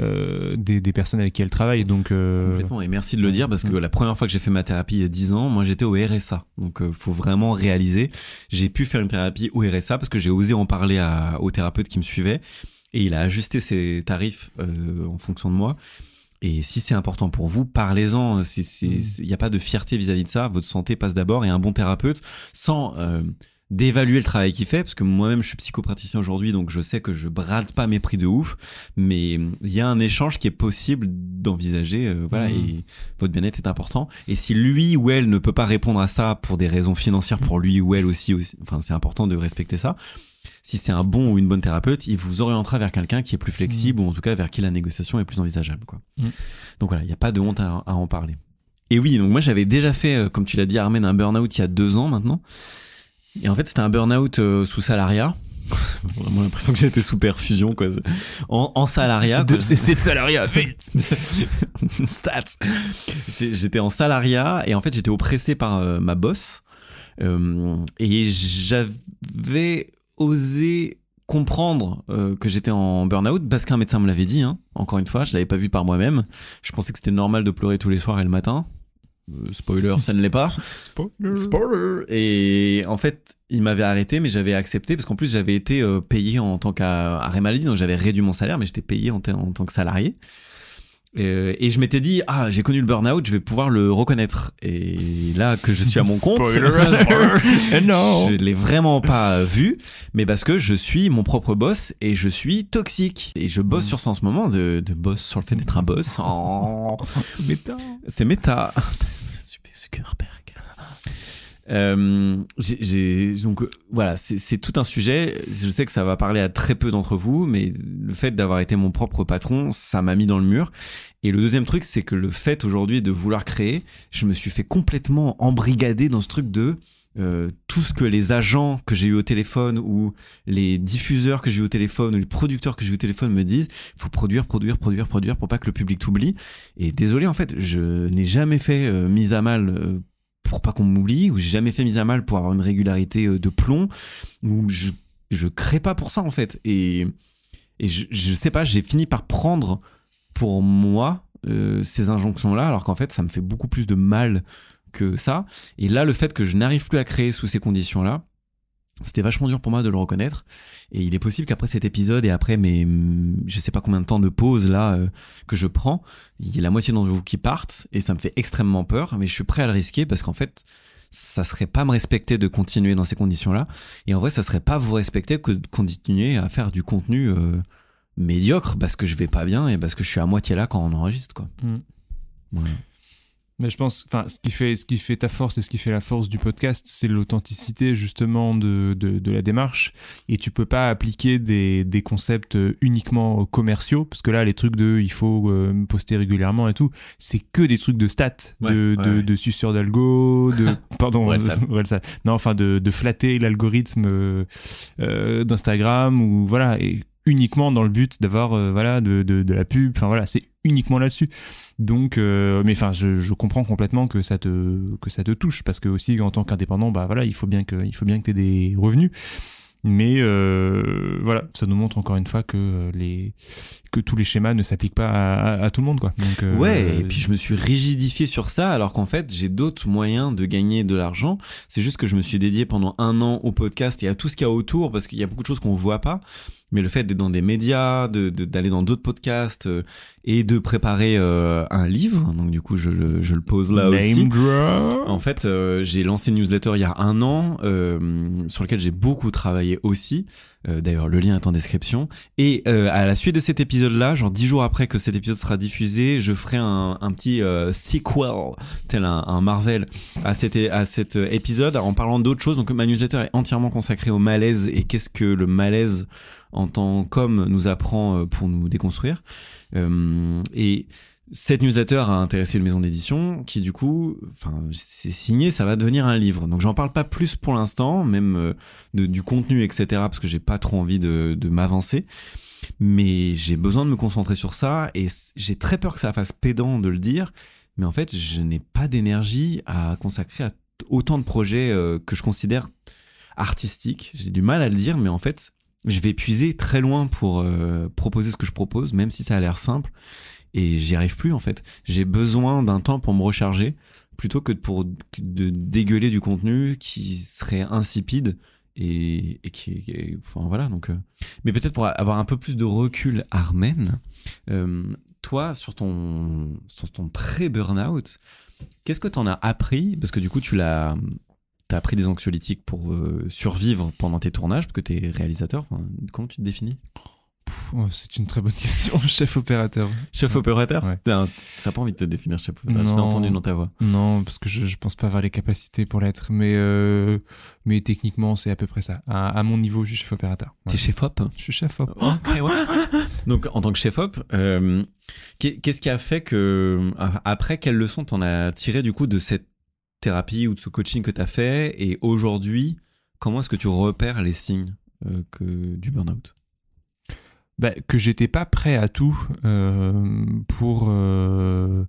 euh, des, des personnes avec qui elles travaillent. Donc, euh, Complètement et merci de le dire parce que la première fois que j'ai fait ma thérapie il y a 10 ans, moi j'étais au RSA. Donc euh, faut vraiment réaliser, j'ai pu faire une thérapie au RSA parce que j'ai osé en parler à, au thérapeute qui me suivait et il a ajusté ses tarifs euh, en fonction de moi. Et si c'est important pour vous, parlez-en. Il Mm. n'y a pas de fierté vis-à-vis de ça. Votre santé passe d'abord et un bon thérapeute, sans d'évaluer le travail qu'il fait, parce que moi-même je suis psychopraticien aujourd'hui, donc je sais que je brade pas mes prix de ouf, mais il y a un échange qui est possible d'envisager. euh, voilà, Mhm. et votre bien-être est important. Et si lui ou elle ne peut pas répondre à ça pour des raisons financières pour lui ou elle aussi, aussi enfin c'est important de respecter ça. Si c'est un bon ou une bonne thérapeute, il vous orientera vers quelqu'un qui est plus flexible ou en tout cas vers qui la négociation est plus envisageable. Quoi. Mhm. Donc voilà, il n'y a pas de honte à, à en parler. Et oui, donc moi j'avais déjà fait, euh, comme tu l'as dit, Armen, un burn-out il y a deux ans maintenant. Et en fait, c'était un burn-out euh, sous salariat. Vraiment l'impression que j'étais sous perfusion, quoi. En, en salariat. De cesser de salariat, vite Stats. J'ai- J'étais en salariat et en fait j'étais oppressé par euh, ma boss Euh, et j'avais osé comprendre euh, que j'étais en burn-out parce qu'un médecin me l'avait dit. Hein. Encore une fois, je l'avais pas vu par moi-même. Je pensais que c'était normal de pleurer tous les soirs et le matin. Euh, spoiler, ça ne l'est pas. Spoiler. Et en fait, il m'avait arrêté, mais j'avais accepté parce qu'en plus j'avais été euh, payé en tant qu'arrêt maladie, donc j'avais réduit mon salaire, mais j'étais payé en, ta- en tant que salarié. Euh, et je m'étais dit ah j'ai connu le burn-out, je vais pouvoir le reconnaître. Et là que je suis à mon compte, Eh non je l'ai vraiment pas vu, mais parce que je suis mon propre boss et je suis toxique. Et je bosse Mm. sur ça en ce moment, de, de boss sur le fait d'être un boss. Oh. C'est méta. C'est méta. Zuckerberg. Euh, donc euh, voilà, c'est tout un sujet. Je sais que ça va parler à très peu d'entre vous, mais le fait d'avoir été mon propre patron, ça m'a mis dans le mur. Et le deuxième truc, c'est que le fait aujourd'hui de vouloir créer, je me suis fait complètement embrigader dans ce truc de euh, tout ce que les agents que j'ai eu au téléphone ou les diffuseurs que j'ai eu au téléphone ou les producteurs que j'ai eu au téléphone me disent, faut produire, produire, produire, produire pour pas que le public t'oublie. Et désolé, en fait, je n'ai jamais fait euh, mise à mal euh, pour pas qu'on m'oublie, ou j'ai jamais fait mise à mal pour avoir une régularité de plomb, ou je, je crée pas pour ça, en fait. Et, et je, je sais pas, j'ai fini par prendre pour moi ces injonctions-là, alors qu'en fait, ça me fait beaucoup plus de mal que ça. Et là, le fait que je n'arrive plus à créer sous ces conditions-là, c'était vachement dur pour moi de le reconnaître. Et il est possible qu'après cet épisode et après mes, je sais pas combien de temps de pause là euh, que je prends, il y ait la moitié d'entre vous qui partent et ça me fait extrêmement peur. Mais je suis prêt à le risquer parce qu'en fait, ça serait pas me respecter de continuer dans ces conditions-là. Et en vrai, ça serait pas vous respecter que de continuer à faire du contenu euh, médiocre parce que je vais pas bien et parce que je suis à moitié là quand on enregistre quoi. Mm. Voilà. Mais je pense, enfin, ce qui fait, ce qui fait ta force et ce qui fait la force du podcast, c'est l'authenticité justement de, de, de la démarche. Et tu peux pas appliquer des, des concepts uniquement commerciaux, parce que là, les trucs de, il faut euh, poster régulièrement et tout, c'est que des trucs de stats, Ouais, de, ouais, de, ouais. de suceur d'algo, de, pardon, non, enfin, de, de flatter l'algorithme euh, euh, d'Instagram ou voilà, et uniquement dans le but d'avoir euh, voilà de, de, de la pub. Enfin voilà, c'est uniquement là-dessus. Donc, euh, mais enfin, je, comprends complètement que ça te que ça te touche parce que aussi en tant qu'indépendant, bah voilà, il faut bien que il faut bien que t'aies des revenus. Mais euh, voilà, ça nous montre encore une fois que les que tous les schémas ne s'appliquent pas à, tout le monde quoi. Ouais, et puis je me suis rigidifié sur ça alors qu'en fait j'ai d'autres moyens de gagner de l'argent. C'est juste que je me suis dédié pendant un an au podcast et à tout ce qu'il y a autour parce qu'il y a beaucoup de choses qu'on voit pas. Mais le fait d'être dans des médias, de- de- d'aller dans d'autres podcasts euh, et de préparer euh, un livre, donc du coup je le, je le pose là name aussi. drop. En fait, euh, j'ai lancé une newsletter il y a un an euh, sur lequel j'ai beaucoup travaillé aussi. Euh, D'ailleurs, le lien est en description. Et euh, à la suite de cet épisode-là, genre dix jours après que cet épisode sera diffusé, je ferai un, un petit euh, sequel, tel un, un Marvel, à cet, à cet épisode en parlant d'autres choses. Donc ma newsletter est entièrement consacrée au malaise et qu'est-ce que le malaise en tant qu'homme nous apprend euh, pour nous déconstruire. Euh, et cette newsletter a intéressé une maison d'édition qui du coup, enfin c'est signé, ça va devenir un livre. Donc j'en parle pas plus pour l'instant, même euh, de, du contenu etc. Parce que j'ai pas trop envie de, de m'avancer. Mais j'ai besoin de me concentrer sur ça et j'ai très peur que ça fasse pédant de le dire. Mais en fait, je n'ai pas d'énergie à consacrer à autant de projets que je considère artistiques. J'ai du mal à le dire, mais en fait, je vais puiser très loin pour euh, proposer ce que je propose, même si ça a l'air simple et j'y arrive plus en fait. J'ai besoin d'un temps pour me recharger plutôt que pour de dégueuler du contenu qui serait insipide et, qui- enfin voilà donc. euh. Mais peut-être pour avoir un peu plus de recul, Armen, euh, toi sur ton sur ton pré burnout, qu'est-ce que t'en as appris? Parce que du coup tu l'as T'as pris des anxiolytiques pour euh, survivre pendant tes tournages, parce que t'es réalisateur. Enfin, comment tu te définis? Oh, c'est une très bonne question, chef opérateur. Chef opérateur? Ouais. T'as pas envie de te définir chef opérateur, je l'ai entendu dans ta voix. Non, parce que je, je pense pas avoir les capacités pour l'être, mais euh, mais techniquement c'est à peu près ça. À, à mon niveau, je suis chef opérateur. T'es chef op? Je suis chef op. Ouais. Donc, en tant que chef op, euh, qu'est- qu'est-ce qui a fait que, après, quelles leçons t'en as tiré du coup de cette thérapie ou de ce coaching que t'as fait Et aujourd'hui, comment est-ce que tu repères les signes euh, que du burn-out? Bah, que j'étais pas prêt à tout euh, pour euh,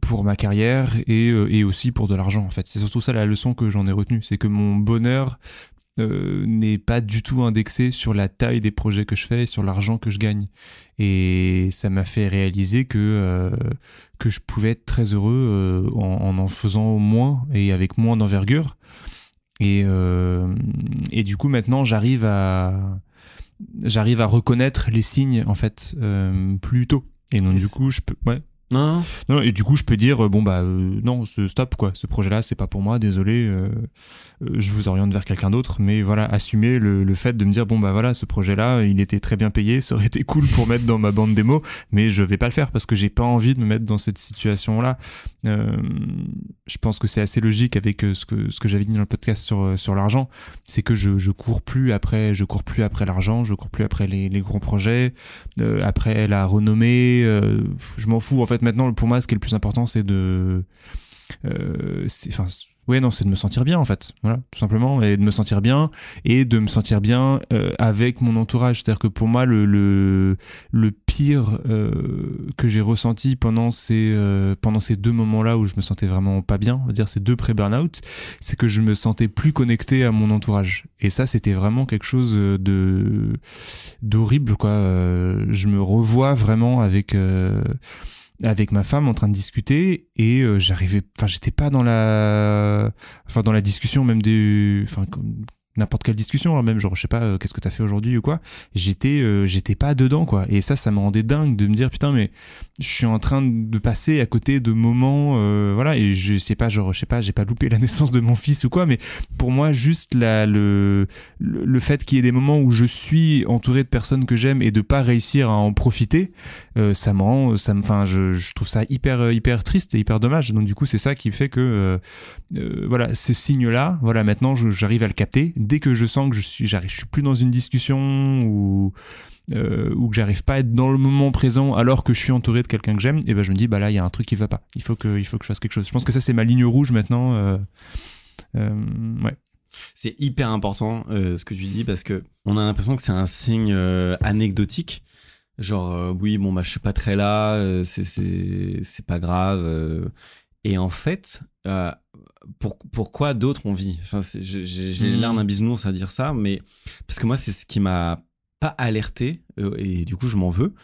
pour ma carrière et, et aussi pour de l'argent en fait. C'est surtout ça la leçon que j'en ai retenue. C'est que mon bonheur euh, n'est pas du tout indexé sur la taille des projets que je fais et sur l'argent que je gagne. Et ça m'a fait réaliser que euh, que je pouvais être très heureux euh, en, en en faisant moins et avec moins d'envergure. Et et du coup maintenant j'arrive à j'arrive à reconnaître les signes en fait plus tôt. Et donc du coup je peux ouais Non, non, et du coup, je peux dire, euh, bon, bah, euh, non, ce stop, quoi. Ce projet-là, c'est pas pour moi, désolé. euh, je vous oriente vers quelqu'un d'autre. Mais voilà, assumer le, le fait de me dire, bon, bah voilà, ce projet-là, il était très bien payé, ça aurait été cool pour mettre dans ma bande démo, mais je vais pas le faire parce que j'ai pas envie de me mettre dans cette situation-là. Euh, je pense que c'est assez logique avec euh, ce que, ce que j'avais dit dans le podcast sur, euh, sur l'argent. C'est que je, je cours plus après, je cours plus après l'argent, je cours plus après les, les gros projets, après la renommée. je m'en fous. En fait, maintenant, pour moi, ce qui est le plus important, c'est de. Euh, ouais, non, c'est de me sentir bien, en fait. Voilà, tout simplement. Et de me sentir bien et de me sentir bien euh, avec mon entourage. C'est-à-dire que pour moi, le, le, le pire euh, que j'ai ressenti pendant ces, euh, pendant ces deux moments-là où je me sentais vraiment pas bien, on va dire ces deux pré-burnout, c'est que je me sentais plus connecté à mon entourage. Et ça, c'était vraiment quelque chose de d'horrible, quoi. Euh, je me revois vraiment avec euh, avec ma femme en train de discuter et euh, j'arrivais, enfin, j'étais pas dans la, enfin, dans la discussion même des, enfin, n'importe quelle discussion, hein, même genre, je sais pas, euh, qu'est-ce que t'as fait aujourd'hui ou quoi. J'étais, euh, j'étais pas dedans, quoi. Et ça, ça me rendait dingue de me dire, putain, mais je suis en train de passer à côté de moments, voilà, et je sais pas, genre, je sais pas, j'ai pas loupé la naissance de mon fils ou quoi, mais pour moi, juste la, le, le, le fait qu'il y ait des moments où je suis entouré de personnes que j'aime et de pas réussir à en profiter, euh, ça me rend, ça me, enfin, je, trouve ça hyper, euh, hyper triste et hyper dommage. Donc du coup, c'est ça qui fait que, euh, euh, voilà, ce signe-là, voilà, maintenant, j'arrive à le capter. Dès que je sens que je suis, j'arrive, je suis plus dans une discussion ou euh, ou que j'arrive pas à être dans le moment présent alors que je suis entouré de quelqu'un que j'aime, et ben je me dis bah là il y a un truc qui va pas. Il faut que, il faut que je fasse quelque chose. Je pense que ça c'est ma ligne rouge maintenant. ouais. C'est hyper important ce que tu dis parce que on a l'impression que c'est un signe anecdotique. Genre euh, oui bon bah je suis pas très là, euh, c'est c'est c'est pas grave. euh. et en fait euh, pour, pourquoi d'autres ont vie? Enfin, c'est- J'ai Mhm. l'air d'un bisounours à dire ça, mais parce que moi c'est ce qui m'a pas alerté euh, et du coup je m'en veux.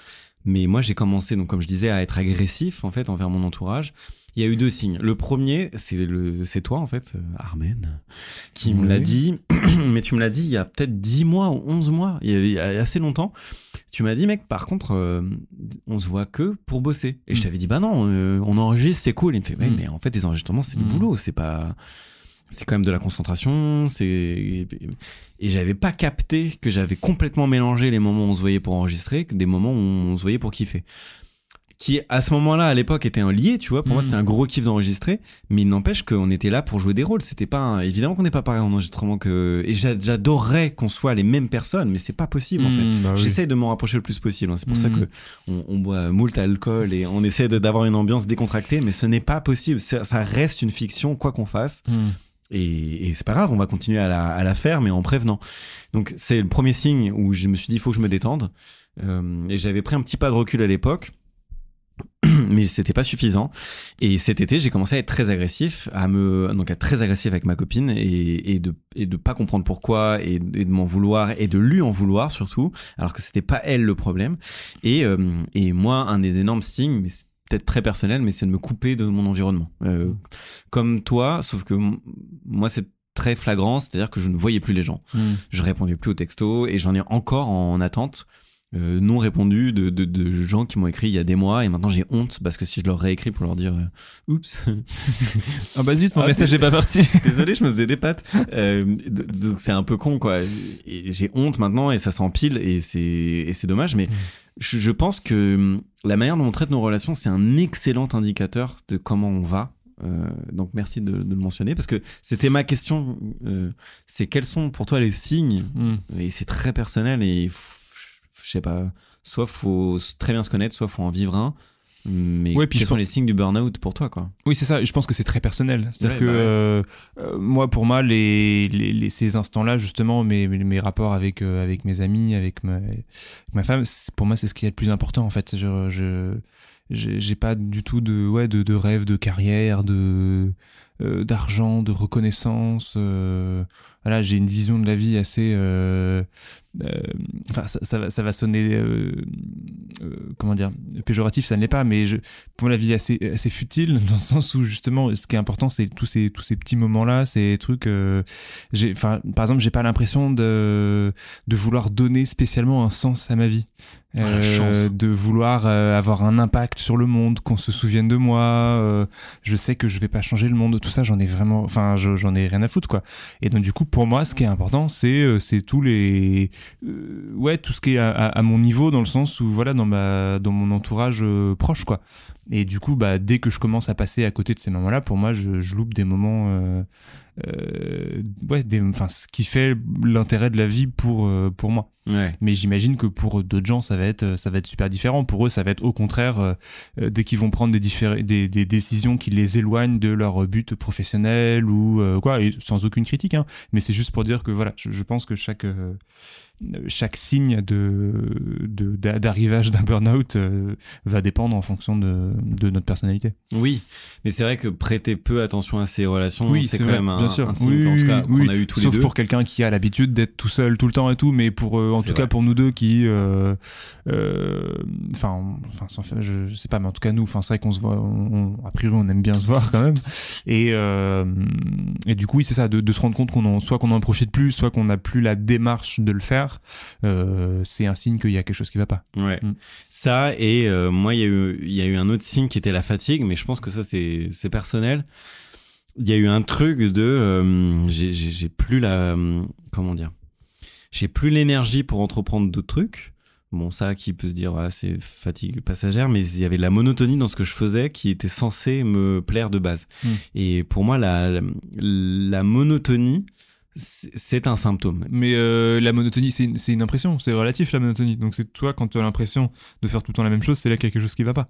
Mais moi j'ai commencé donc comme je disais à être agressif en fait envers mon entourage. Il y a eu deux signes. Le premier, c'est le, c'est toi en fait, euh, Armen, qui me l'a dit. mais tu me l'as dit il y a peut-être 10 mois ou 11 mois, il y a, il y a assez longtemps. Tu m'as dit, mec, par contre, euh, on se voit que pour bosser. Et je Mm. t'avais dit, bah non, euh, on enregistre, c'est cool. Il me fait, Mm. mais en fait, les enregistrements, c'est du Mm. boulot, c'est pas. C'est quand même de la concentration, c'est. Et j'avais pas capté que j'avais complètement mélangé les moments où on se voyait pour enregistrer que des moments où on se voyait pour kiffer qui à ce moment-là à l'époque était un lié tu vois pour moi Mhm. c'était un gros kiff d'enregistrer mais il n'empêche qu'on était là pour jouer des rôles c'était pas un- évidemment qu'on n'est pas pareil en enregistrement que et j'a- j'adorerais qu'on soit les mêmes personnes mais c'est pas possible en fait Mmh, bah oui. J'essaie de m'en rapprocher le plus possible. hein. C'est pour ça Mhm. que on, on boit moult alcool et on essaie d'avoir une ambiance décontractée, mais ce n'est pas possible. Ça, ça reste une fiction, quoi qu'on fasse. Et, et c'est pas grave, on va continuer à la, à la faire, mais en prévenant. Donc c'est le premier signe où je me suis dit, il faut que je me détende. Euh, et j'avais pris un petit pas de recul à l'époque. Mais c'était pas suffisant. Et cet été, j'ai commencé à être très agressif, à me, donc à être très agressif avec ma copine et, et de, et de pas comprendre pourquoi et, et de m'en vouloir et de lui en vouloir surtout, alors que c'était pas elle le problème. Et, euh, et moi, un des énormes signes, mais peut-être très personnel, mais c'est de me couper de mon environnement. Euh, comme toi, sauf que moi, c'est très flagrant, c'est-à-dire que je ne voyais plus les gens. Mmh. Je répondais plus aux textos et j'en ai encore en attente. Euh, non répondu de, de, de gens qui m'ont écrit il y a des mois et maintenant j'ai honte parce que si je leur réécris pour leur dire euh, oups. Ah bah zut, mon Ah, message est pas parti. désolé je me faisais des pattes. Euh, donc c'est un peu con quoi. J'ai honte maintenant et ça s'empile et c'est et c'est dommage mais je, je pense que hum, la manière dont on traite nos relations c'est un excellent indicateur de comment on va. Euh, donc merci de, de le mentionner parce que c'était ma question euh, c'est quels sont pour toi les signes Mmh. et c'est très personnel et je sais pas soit faut très bien se connaître soit faut en vivre un Mais Ouais, puis quels je sont pense- les signes du burn-out pour toi, quoi? Oui, c'est ça. et Je pense que c'est très personnel. C'est-à-dire Ouais, que bah ouais. euh, euh, moi, pour moi, les, les, les- ces instants-là, justement, mes, mes, rapports avec euh, avec mes amis, avec ma, avec ma femme, pour moi, c'est ce qui est le plus important. En fait, je je j'ai j'ai pas du tout de ouais de, de rêve de carrière, de euh, d'argent, de reconnaissance. euh, voilà, j'ai une vision de la vie assez. euh, Enfin, ça, va, ça va sonner. comment dire Péjoratif, ça ne l'est pas, mais je, pour la vie assez, assez futile, dans le sens où, justement, ce qui est important, c'est tous ces, tous ces petits moments-là, ces trucs. enfin, par exemple, j'ai pas l'impression de, de vouloir donner spécialement un sens à ma vie. Ah, Euh, de vouloir euh, avoir un impact sur le monde, qu'on se souvienne de moi. euh, je sais que je vais pas changer le monde. Tout ça, j'en ai vraiment, enfin, je- j'en ai rien à foutre, quoi. Et donc, du coup, pour moi, ce qui est important, c'est, euh, c'est tous les, euh, ouais, tout ce qui est à, à- à mon niveau, dans le sens où, voilà, dans ma, dans mon entourage proche, quoi. Et du coup, bah, dès que je commence à passer à côté de ces moments-là, pour moi, je, je loupe des moments, euh, euh, ouais, des, enfin, ce qui fait l'intérêt de la vie pour, euh, pour moi. Ouais. Mais j'imagine que pour d'autres gens, ça va être, ça va être super différent. Pour eux, ça va être au contraire, euh, euh, dès qu'ils vont prendre des, diffé- des, des décisions qui les éloignent de leur but professionnel ou euh, quoi, et sans aucune critique. Hein. Mais c'est juste pour dire que voilà, je, je pense que chaque euh, chaque signe de de- d'arrivage d'un burn-out euh, va dépendre en fonction de, de notre personnalité. Oui, mais c'est vrai que prêter peu attention à ces relations, c'est quand vrai, même un, bien sûr. un signe Oui, qu'en tout cas, oui, qu'on oui. a eu tous Sauf les deux. pour quelqu'un qui a l'habitude d'être tout seul tout le temps et tout, mais pour euh, en tout cas pour nous deux qui, euh, euh, enfin, enfin, je, je sais pas, mais en tout cas nous, enfin c'est vrai qu'on se voit, on, on- a priori on aime bien se voir quand même, et euh, et du coup oui c'est ça, de, de se rendre compte qu'on en, soit qu'on en profite plus, soit qu'on n'a plus la démarche de le faire, euh, c'est un signe qu'il y a quelque chose qui va pas. Ouais. Mm. Ça et euh, moi il y a eu il y a eu un autre signe qui était la fatigue, mais je pense que ça c'est personnel. Il y a eu un truc de euh, j'ai plus la comment dire j'ai plus l'énergie pour entreprendre d'autres trucs. Bon, ça, qui peut se dire, voilà, c'est fatigue passagère, mais il y avait de la monotonie dans ce que je faisais qui était censé me plaire de base. Mm. Et pour moi, la, la, la monotonie, c'est un symptôme. Mais euh, la monotonie, c'est une, c'est une impression, c'est relatif la monotonie. Donc c'est toi quand tu as l'impression de faire tout le temps la même chose, c'est là qu'il y a quelque chose qui va pas.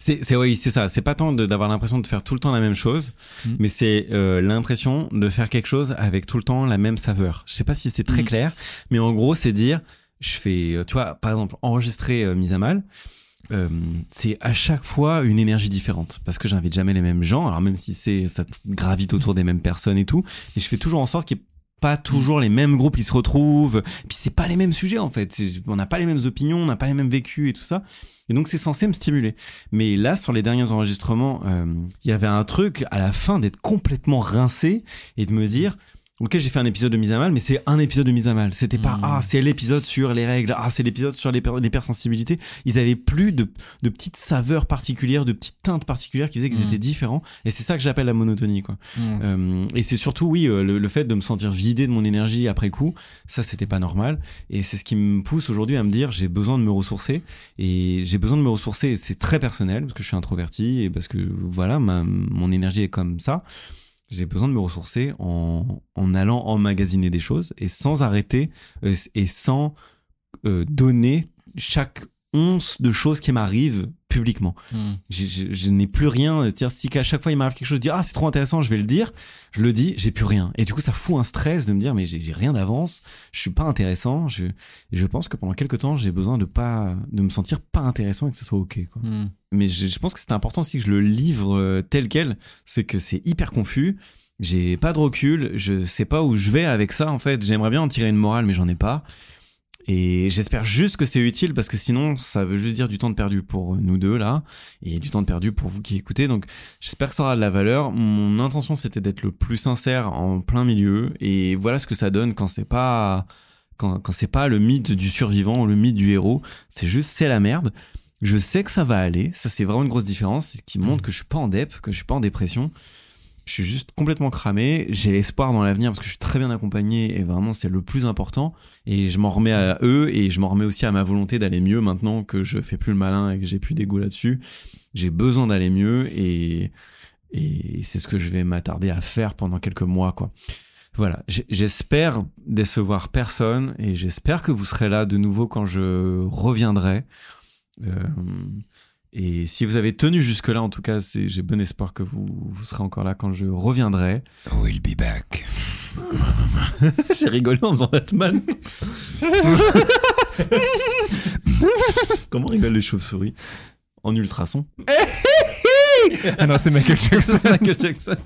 C'est, c'est oui, c'est ça. C'est pas tant de- d'avoir l'impression de faire tout le temps la même chose, Mm. mais c'est euh, l'impression de faire quelque chose avec tout le temps la même saveur. Je sais pas si c'est très Mm. clair, mais en gros, c'est dire, je fais, euh, tu vois, par exemple, enregistrer euh, mise à mal. euh, c'est à chaque fois une énergie différente parce que j'invite jamais les mêmes gens alors même si c'est ça gravite autour des mêmes personnes et tout et je fais toujours en sorte qu'il n'y ait pas toujours les mêmes groupes qui se retrouvent. Et puis c'est pas les mêmes sujets en fait. On n'a pas les mêmes opinions on n'a pas les mêmes vécus et tout ça. Et donc c'est censé me stimuler. Mais là, sur les derniers enregistrements, euh, il y avait un truc à la fin d'être complètement rincé et de me dire, ok, j'ai fait un épisode de mise à mal, mais c'est un épisode de mise à mal. C'était pas, Mhm. ah, c'est l'épisode sur les règles, ah, c'est l'épisode sur les per- l'hypersensibilité. Ils avaient plus de, de petites saveurs particulières, de petites teintes particulières qui faisaient qu'ils Mhm. étaient différents. Et c'est ça que j'appelle la monotonie, quoi. Euh, et c'est surtout, oui, euh, le, le fait de me sentir vidé de mon énergie après coup, ça, c'était pas normal. Et c'est ce qui me pousse aujourd'hui à me dire, j'ai besoin de me ressourcer. Et j'ai besoin de me ressourcer, c'est très personnel, parce que je suis introverti, et parce que, voilà, ma, mon énergie est comme ça. J'ai besoin de me ressourcer en, allant emmagasiner des choses, et sans arrêter, euh, et sans euh, donner chaque once de choses qui m'arrivent publiquement. Je, je- je n'ai plus rien. Si qu'à chaque fois il m'arrive quelque chose, je dis ah c'est trop intéressant, je vais le dire. Je le dis, j'ai plus rien. Et du coup, ça fout un stress de me dire mais j'ai rien d'avance, je suis pas intéressant. Je, pense que pendant quelques temps, j'ai besoin de pas, de me sentir pas intéressant et que ça soit ok. Quoi. Hmm. Mais je, je pense que c'est important aussi que je le livre euh, tel quel. C'est que c'est hyper confus. J'ai pas de recul. Je sais pas où je vais avec ça en fait. J'aimerais bien en tirer une morale, mais j'en ai pas. Et j'espère juste que c'est utile parce que sinon, ça veut juste dire du temps de perdu pour nous deux là et du temps de perdu pour vous qui écoutez. Donc, j'espère que ça aura de la valeur. Mon intention, c'était d'être le plus sincère en plein milieu et voilà ce que ça donne quand c'est pas quand, c'est pas le mythe du survivant ou le mythe du héros. C'est juste c'est la merde. Je sais que ça va aller. Ça, c'est vraiment une grosse différence. Ce qui montre que je suis pas en dep, que je suis pas en dépression. Je suis juste complètement cramé. J'ai l'espoir dans l'avenir parce que je suis très bien accompagné et vraiment c'est le plus important. Et je m'en remets à eux et je m'en remets aussi à ma volonté d'aller mieux maintenant que je fais plus le malin et que j'ai plus d'ego là-dessus. J'ai besoin d'aller mieux et, c'est ce que je vais m'attarder à faire pendant quelques mois. Voilà. J'espère décevoir personne et j'espère que vous serez là de nouveau quand je reviendrai. Euh, Et si vous avez tenu jusque-là, en tout cas, j'ai bon espoir que vous, vous serez encore là quand je reviendrai. We'll be back. j'ai rigolé en faisant Batman. Comment rigolent les chauves-souris En ultrason. Ah non, c'est Michael Jackson. C'est Michael Jackson.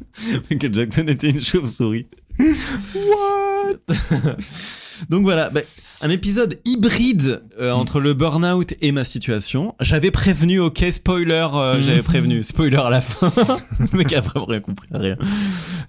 Michael Jackson était une chauve-souris. What? Donc voilà, bah, un épisode hybride euh, entre le burn-out et ma situation. J'avais prévenu, ok, spoiler, euh, Mhm. j'avais prévenu, spoiler à la fin. le mec a vraiment rien compris, rien.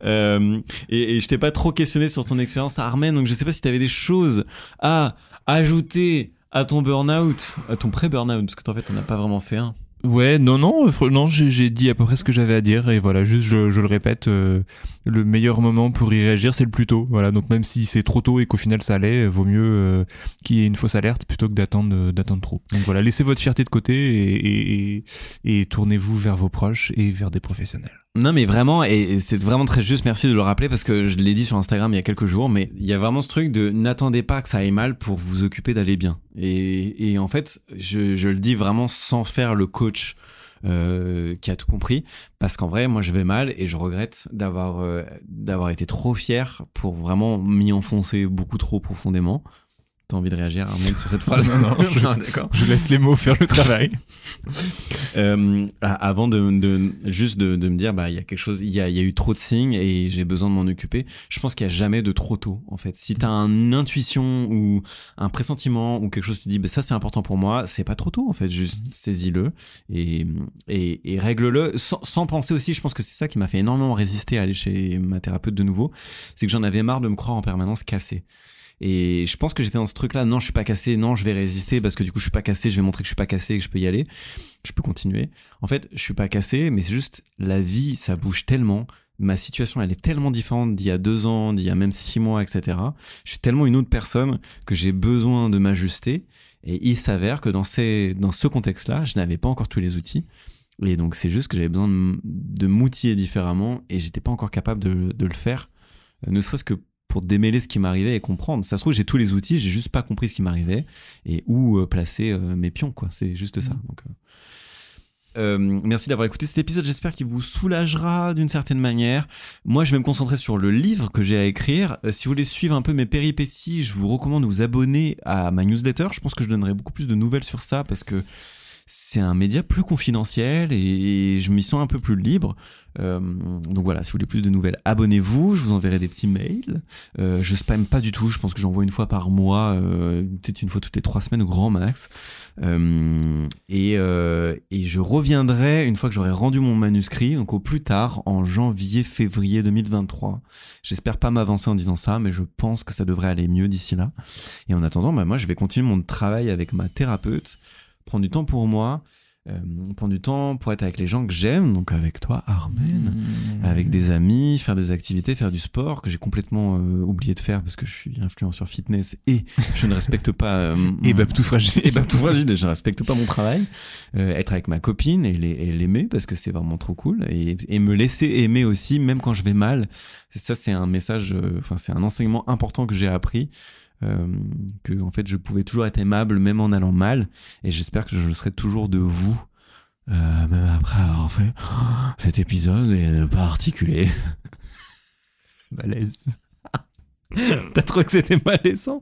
Euh, et, et je t'ai pas trop questionné sur ton expérience à Armen, donc je sais pas si t'avais des choses à ajouter à ton burn-out, à ton pré-burn-out, parce que en fait, on n'a pas vraiment fait un. Ouais, non, non, euh, non, j'ai dit à peu près ce que j'avais à dire et voilà, juste je, je le répète, euh, le meilleur moment pour y réagir, c'est le plus tôt. Voilà, donc même si c'est trop tôt et qu'au final ça allait, vaut mieux euh, qu'il y ait une fausse alerte plutôt que d'attendre euh, d'attendre trop. Donc voilà, laissez votre fierté de côté et tournez-vous vers vos proches et vers des professionnels. Non mais vraiment, et, c'est vraiment très juste, merci de le rappeler parce que je l'ai dit sur Instagram il y a quelques jours, mais il y a vraiment ce truc de n'attendez pas que ça aille mal pour vous occuper d'aller bien. Et, en fait, je, je le dis vraiment sans faire le coach euh, qui a tout compris, parce qu'en vrai, moi je vais mal et je regrette d'avoir euh, d'avoir été trop fier pour vraiment m'y enfoncer beaucoup trop profondément. T'as envie de réagir Armel sur cette phrase. Non, non, je- laisse les mots faire le travail. Euh, avant de, de juste de, de me dire bah il y a quelque chose il y a, il y a eu trop de signes et j'ai besoin de m'en occuper je pense qu'il y a jamais de trop tôt en fait. Si t'as une intuition ou un pressentiment ou quelque chose tu dis bah ça c'est important pour moi c'est pas trop tôt en fait. Juste saisis-le et, et, et règle-le. Sans, sans penser aussi je pense que c'est ça qui m'a fait énormément résister à aller chez ma thérapeute de nouveau c'est que j'en avais marre de me croire en permanence cassé et je pense que j'étais dans ce truc là non je suis pas cassé non je vais résister parce que du coup je suis pas cassé je vais montrer que je suis pas cassé et que je peux y aller je peux continuer. En fait, je suis pas cassé, mais c'est juste la vie, ça bouge tellement. Ma situation, elle est tellement différente d'il y a deux ans, d'il y a même six mois, etc. Je suis tellement une autre personne que j'ai besoin de m'ajuster. Et il s'avère que dans, ces, dans ce contexte-là, je n'avais pas encore tous les outils. Et donc, c'est juste que j'avais besoin de, de m'outiller différemment et j'étais pas encore capable de, de le faire, euh, ne serait-ce que pour démêler ce qui m'arrivait et comprendre. Ça se trouve, j'ai tous les outils, j'ai juste pas compris ce qui m'arrivait et où euh, placer euh, mes pions, quoi. C'est juste ça. Donc, euh, euh, merci d'avoir écouté cet épisode. J'espère qu'il vous soulagera d'une certaine manière. Moi, je vais me concentrer sur le livre que j'ai à écrire. Euh, si vous voulez suivre un peu mes péripéties, je vous recommande de vous abonner à ma newsletter. Je pense que je donnerai beaucoup plus de nouvelles sur ça parce que c'est un média plus confidentiel et je m'y sens un peu plus libre. Euh, donc voilà, si vous voulez plus de nouvelles, abonnez-vous. Je vous enverrai des petits mails. Euh, je spamme pas du tout. Je pense que j'envoie une fois par mois, euh, peut-être une fois toutes les trois semaines au grand max. Euh, et, euh, et je reviendrai une fois que j'aurai rendu mon manuscrit, donc au plus tard, en janvier-février 2023. J'espère pas m'avancer en disant ça, mais je pense que ça devrait aller mieux d'ici là. Et en attendant, bah, moi, je vais continuer mon travail avec ma thérapeute, prendre du temps pour moi, euh, prendre du temps pour être avec les gens que j'aime, donc avec toi, Armen avec des amis, faire des activités, faire du sport que j'ai complètement euh, oublié de faire parce que je suis influenceur fitness et je ne respecte pas euh, Et bah tout fragile. et bah tout fragile et je respecte pas mon travail Euh, être avec ma copine et l'ai- et l'aimer parce que c'est vraiment trop cool et, et me laisser aimer aussi même quand je vais mal ça c'est un message euh, enfin c'est un enseignement important que j'ai appris que en fait je pouvais toujours être aimable même en allant mal et j'espère que je le serai toujours de vous euh, même après avoir fait cet épisode et ne pas articuler Malaise. T'as trouvé que c'était malaisant?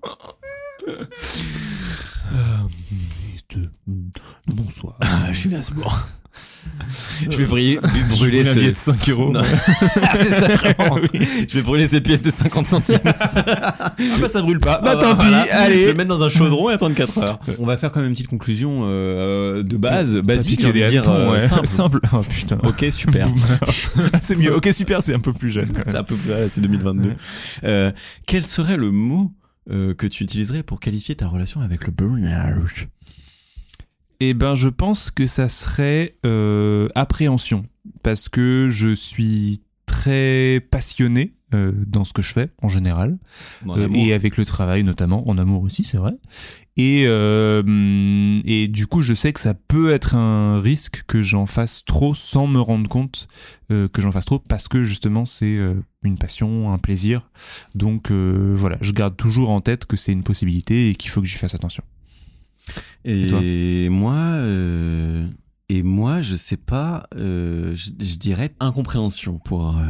Bonsoir. Ah, je suis Gainsbourg. Je vais briller, brûler Je ce... de 5 euros. Ah, c'est ça vraiment. Je vais brûler cette pièce de 50 centimes. Ah bah ça brûle pas. Ah, Bah tant pis, voilà. Je vais allez. le mettre dans un chaudron et attendre 4 heures. On va faire quand même une petite conclusion euh, de base, basique, de dire euh, ouais. simple. simple. Oh putain. Ok, super. C'est mieux. Ok, super, c'est un peu plus jeune. c'est un peu plus, ouais, c'est 2022. Euh, quel serait le mot euh, que tu utiliserais pour qualifier ta relation avec le burn-out? Eh ben, je pense que ça serait euh, appréhension. Parce que je suis très passionné euh, dans ce que je fais, en général. Euh, et avec le travail notamment, en amour aussi, c'est vrai. Et, euh, et du coup, je sais que ça peut être un risque que j'en fasse trop sans me rendre compte euh, que j'en fasse trop parce que justement c'est euh, une passion, un plaisir. Donc euh, voilà, je garde toujours en tête que c'est une possibilité et qu'il faut que j'y fasse attention. Et, moi, euh, Et moi, je sais pas, euh, je, je dirais incompréhension pour euh,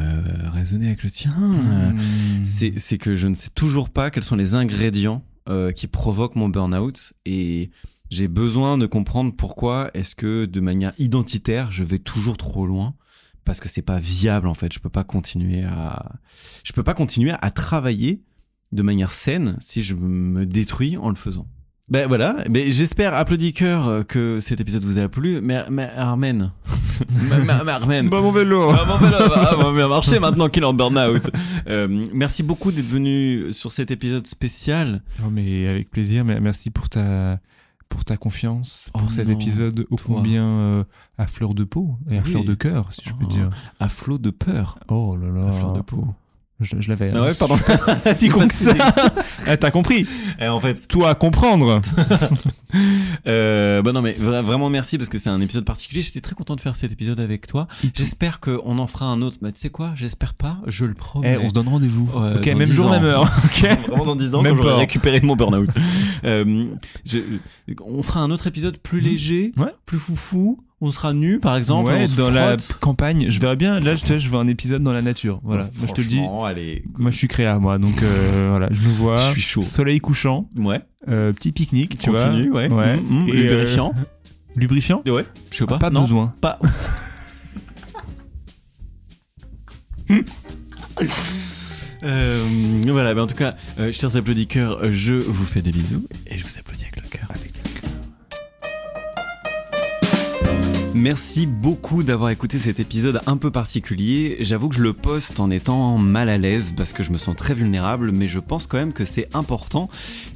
raisonner avec le tien. Hmm. C'est c'est que je ne sais toujours pas quels sont les ingrédients euh, qui provoquent mon burn-out et j'ai besoin de comprendre pourquoi est-ce que de manière identitaire, je vais toujours trop loin parce que c'est pas viable en fait. Je peux pas continuer à, je peux pas continuer à travailler de manière saine si je me détruis en le faisant. Ben voilà, ben j'espère, applaudis-cœur, euh, que cet épisode vous a plu. Mais, mais Armen, mais, mais- mais Armen, Bah, mon vélo ah, bon, ben là, bah, va bien marcher maintenant qu'il est en burn-out. Euh, merci beaucoup d'être venu sur cet épisode spécial. Oh, mais avec plaisir, mais merci pour ta, pour ta confiance, pour Oh cet non, épisode ô combien euh, à fleur de peau et à Oui. fleur de cœur, si je peux Oh. dire. À flot de peur. Oh là là. À fleur de peau. Je, je l'avais. Ah ouais, hein. pardon. Si con que ça. Eh, T'as compris Et en fait, Toi à comprendre. euh, bah non mais vra- vraiment merci parce que c'est un épisode particulier. J'étais très content de faire cet épisode avec toi. J'espère qu'on en fera un autre. Mais tu sais quoi? J'espère pas. Je le Eh, promets. on se donne rendez-vous. Ok, dans même 10 jour, ans. même heure. Ok. Vraiment dans 10 ans Même quand j'aurai récupéré mon burn-out. Euh, on fera un autre épisode plus léger, Ouais. plus foufou. On sera nu par exemple. ouais, on se dans la campagne, je verrais bien. Là, je, te- je veux un épisode dans la nature. Voilà, Ouais, moi, je te le dis. Allez. Moi, je suis créa, moi, donc euh, voilà, je nous vois. Je suis chaud. Soleil couchant, Ouais. euh, petit pique-nique, tu vois. Continue, ouais. ouais. Mm, mm, Et, euh, lubrifiant. lubrifiant Ouais. Je sais pas. Pas non, besoin. Pas. Euh, voilà, mais en tout cas, euh, chers applaudisseurs, je vous fais des bisous et je vous applaudis avec le cœur. Merci beaucoup d'avoir écouté cet épisode un peu particulier. J'avoue que je le poste en étant mal à l'aise parce que je me sens très vulnérable, mais je pense quand même que c'est important.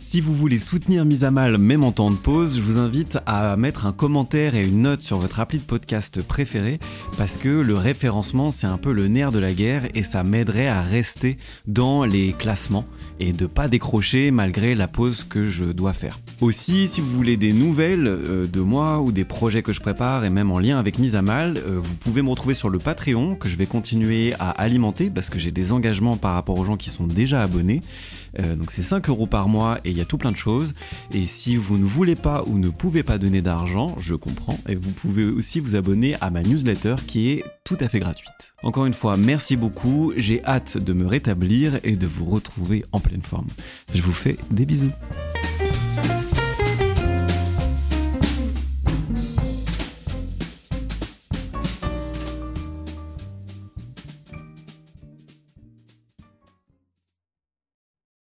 Si vous voulez soutenir Mise à Mal même en temps de pause, je vous invite à mettre un commentaire et une note sur votre appli de podcast préféré parce que le référencement c'est un peu le nerf de la guerre et ça m'aiderait à rester dans les classements et de pas décrocher malgré la pause que je dois faire. Aussi, si vous voulez des nouvelles euh, de moi ou des projets que je prépare et même en lien avec Mise à Mal, euh, vous pouvez me retrouver sur le Patreon que je vais continuer à alimenter parce que j'ai des engagements par rapport aux gens qui sont déjà abonnés. Euh, donc c'est 5 euros par mois et il y a tout plein de choses. Et si vous ne voulez pas ou ne pouvez pas donner d'argent, je comprends. Et vous pouvez aussi vous abonner à ma newsletter qui est tout à fait gratuite. Encore une fois, merci beaucoup. J'ai hâte de me rétablir et de vous retrouver en pleine forme. Je vous fais des bisous.